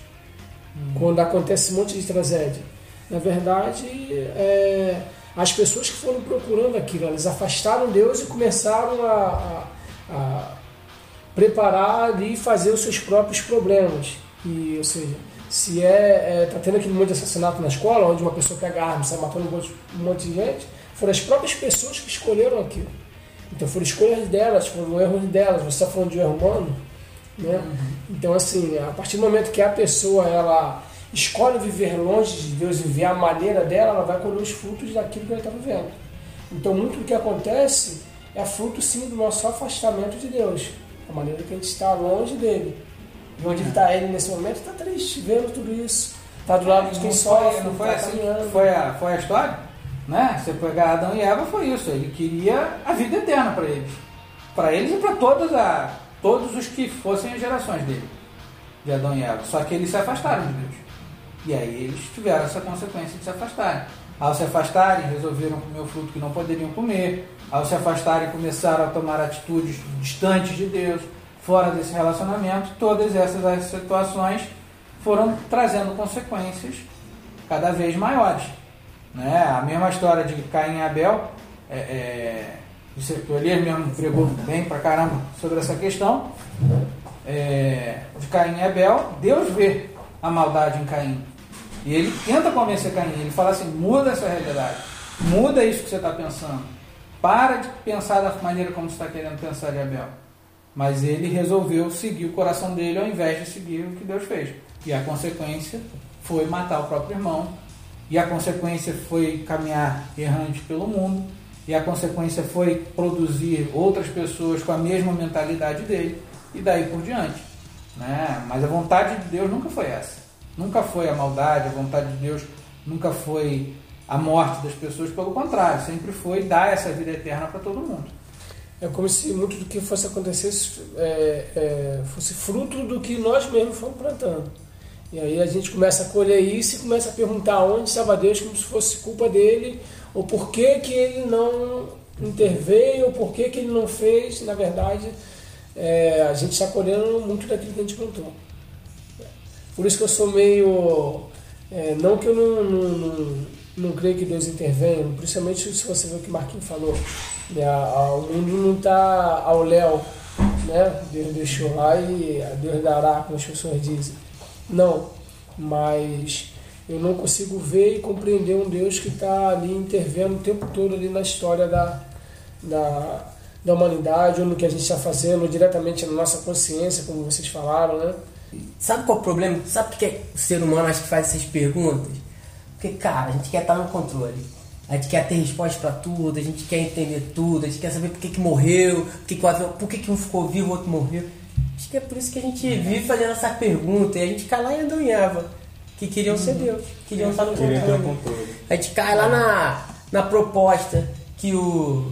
quando acontece um monte de tragédia. Na verdade, é, as pessoas que foram procurando aquilo, elas afastaram Deus e começaram a, a, a preparar e fazer os seus próprios problemas. E, ou seja, se é, é tá tendo aquele monte de assassinato na escola, onde uma pessoa pega arma e sai matando um monte, um monte de gente, foram as próprias pessoas que escolheram aquilo. Então foram escolhas delas, foram erros delas. Você está falando de erro humano, né? Então assim, a partir do momento que a pessoa ela escolhe viver longe de Deus e viver a maneira dela, ela vai colher os frutos daquilo que ela está vivendo. Então muito do que acontece é fruto sim do nosso afastamento de Deus, a maneira que a gente está longe dele. E onde está ele nesse momento está triste, vendo tudo isso. Está do lado de quem Não sofre, foi, não foi tá assim caminhando. foi a, foi a história? Né? Você pegar Adão e Eva, foi isso. Ele queria a vida eterna para eles. Para eles e para todos, a, todos os que fossem as gerações dele, de Adão e Eva. Só que eles se afastaram de Deus. E aí eles tiveram essa consequência de se afastarem. Ao se afastarem, resolveram comer o fruto que não poderiam comer. Ao se afastarem, começaram a tomar atitudes distantes de Deus, fora desse relacionamento. Todas essas situações foram trazendo consequências cada vez maiores. Né? A mesma história de Caim e Abel, é, é, o mesmo pregou bem pra caramba sobre essa questão, é, de Caim e Abel, Deus vê a maldade em Caim. E ele tenta convencer Caim, ele fala assim, muda essa realidade, muda isso que você está pensando. Para de pensar da maneira como você está querendo pensar de Abel. Mas ele resolveu seguir o coração dele ao invés de seguir o que Deus fez. E a consequência foi matar o próprio irmão. E a consequência foi caminhar errante pelo mundo. E a consequência foi produzir outras pessoas com a mesma mentalidade dele. E daí por diante. Né? Mas a vontade de Deus nunca foi essa. Nunca foi a maldade, a vontade de Deus nunca foi a morte das pessoas, pelo contrário, sempre foi dar essa vida eterna para todo mundo. É como se muito do que fosse acontecer é, é, fosse fruto do que nós mesmos fomos plantando. E aí a gente começa a colher isso e começa a perguntar onde estava Deus, como se fosse culpa dele, ou por que, que ele não interveio, ou por que, que ele não fez. Na verdade, é, a gente está colhendo muito daquilo que a gente plantou. Por isso que eu sou meio. É, não que eu não, não, não, não creio que Deus intervenha, principalmente se você ver o que Marquinhos falou. Né, o mundo não está ao léu, né? Deus deixou lá e Deus dará, como as pessoas dizem. Não, mas eu não consigo ver e compreender um Deus que está ali intervendo o tempo todo ali na história da, da, da humanidade, ou no que a gente está fazendo, diretamente na nossa consciência, como vocês falaram, né? Sabe qual é o problema? Sabe por que o ser humano acha que faz essas perguntas? Porque, cara, a gente quer estar no controle. A gente quer ter resposta para tudo, a gente quer entender tudo, a gente quer saber por que, que morreu, por que, que, por que, que um ficou vivo, o outro morreu. Acho que é por isso que a gente vive fazendo essa pergunta e a gente cai lá em Adão e Eva, que queriam ser Deus, queriam estar no controle. A gente cai lá na, na proposta que o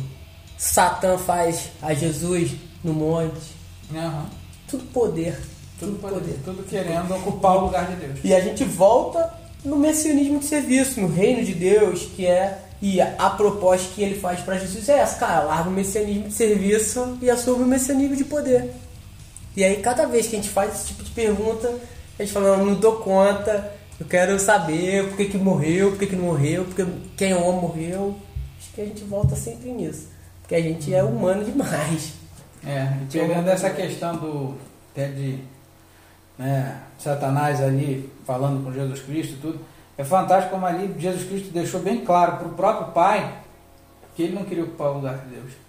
Satã faz a Jesus no monte. Aham. Tudo poder. Tudo, poder, tudo querendo ocupar o lugar de Deus. E a gente volta no messianismo de serviço, no reino de Deus, que é. E a, a proposta que ele faz para Jesus é essa, cara, larga o messianismo de serviço e assume o messianismo de poder. E aí, cada vez que a gente faz esse tipo de pergunta, a gente fala, não, não dou conta, eu quero saber por que, que morreu, por que, que não morreu, porque quem é homem morreu. Acho que a gente volta sempre nisso. Porque a gente é humano demais. É, e pegando essa questão do até de né, Satanás ali falando com Jesus Cristo e tudo, é fantástico como ali Jesus Cristo deixou bem claro para o próprio Pai que ele não queria ocupar o lugar de Deus.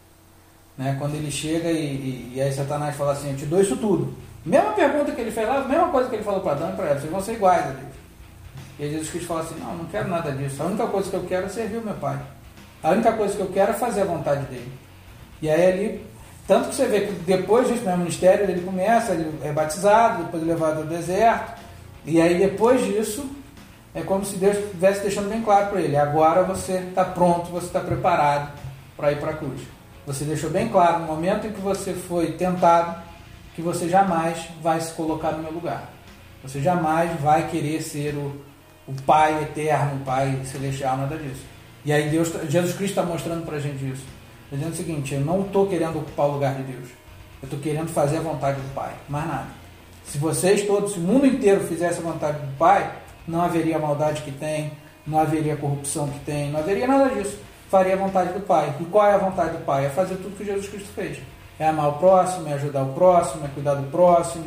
Né, quando ele chega e, e, e aí Satanás fala assim, eu te dou isso tudo. Mesma pergunta que ele fez lá, mesma coisa que ele falou para Adão e para Eva, vocês vão ser iguais a Deus. E Jesus Cristo fala assim, não, não quero nada disso. A única coisa que eu quero é servir o meu Pai. A única coisa que eu quero é fazer a vontade dele. E aí ali, tanto que você vê que depois disso, no ministério, ele começa, ele é batizado, depois levado ao deserto. E aí depois disso, é como se Deus estivesse deixando bem claro para ele, agora você está pronto, você está preparado para ir para a cruz. Você deixou bem claro no momento em que você foi tentado que você jamais vai se colocar no meu lugar. Você jamais vai querer ser o, o Pai eterno, o Pai celestial, nada disso. E aí Deus, Jesus Cristo está mostrando para a gente isso. Tá Dizendo o seguinte, eu não estou querendo ocupar o lugar de Deus. Eu estou querendo fazer a vontade do Pai. Mais nada. Se vocês todos, se o mundo inteiro fizesse a vontade do Pai, não haveria a maldade que tem, não haveria a corrupção que tem, não haveria nada disso. Faria a vontade do Pai. E qual é a vontade do Pai? É fazer tudo que Jesus Cristo fez. É amar o próximo, é ajudar o próximo, é cuidar do próximo,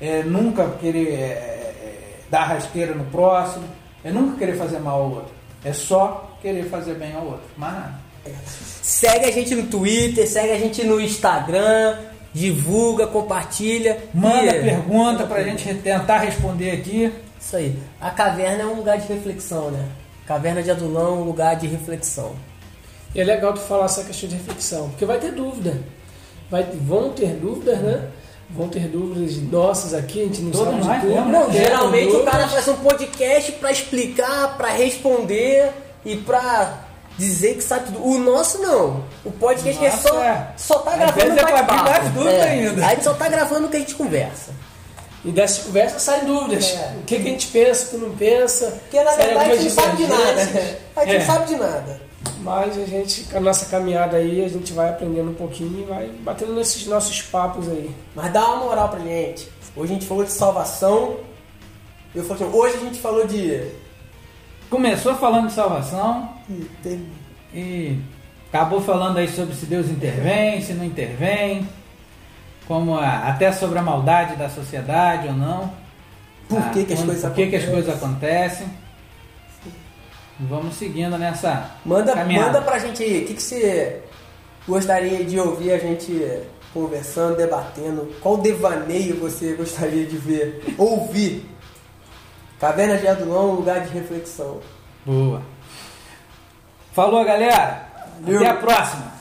é nunca querer é, é, dar rasteira no próximo, é nunca querer fazer mal ao outro. É só querer fazer bem ao outro. Mais nada. Segue a gente no Twitter, segue a gente no Instagram, divulga, compartilha. Manda E- pergunta para a gente tentar responder aqui. Isso aí. A caverna é um lugar de reflexão, né? Caverna de Adulão é um lugar de reflexão. E é legal tu falar essa questão de reflexão, porque vai ter dúvida. Vai, vão ter dúvidas, né? Vão ter dúvidas nossas aqui, a gente não Todos sabe de tudo. Não, É, geralmente o cara faz um podcast pra explicar, pra responder e pra dizer que sabe tudo. O nosso não. O podcast é Nossa, só, é. só tá Às gravando é bate-papo. mais dúvida ainda. A gente só tá gravando o que a gente conversa. E dessa conversa saem dúvidas. É. O que, que a gente pensa, o que não pensa. Porque na verdade a gente não sabe de nada. divergências. A gente É. não sabe de nada. Mas a gente, com a nossa caminhada aí, a gente vai aprendendo um pouquinho e vai batendo nesses nossos papos aí. Mas dá uma moral pra gente. Hoje a gente falou de salvação. Eu falei assim, hoje a gente falou de. Começou falando de salvação Ih, tem- e acabou falando aí sobre se Deus intervém, se não intervém, como a- até sobre a maldade da sociedade ou não. Por tá? que que as coisas por que que as coisas acontecem. Vamos seguindo nessa Manda, caminhada. manda pra gente aí, o que, que você gostaria de ouvir a gente conversando, debatendo? Qual devaneio você gostaria de ver, ouvir? Caverna de Adulão, um lugar de reflexão. Boa. Falou, galera. Valeu. Até a próxima.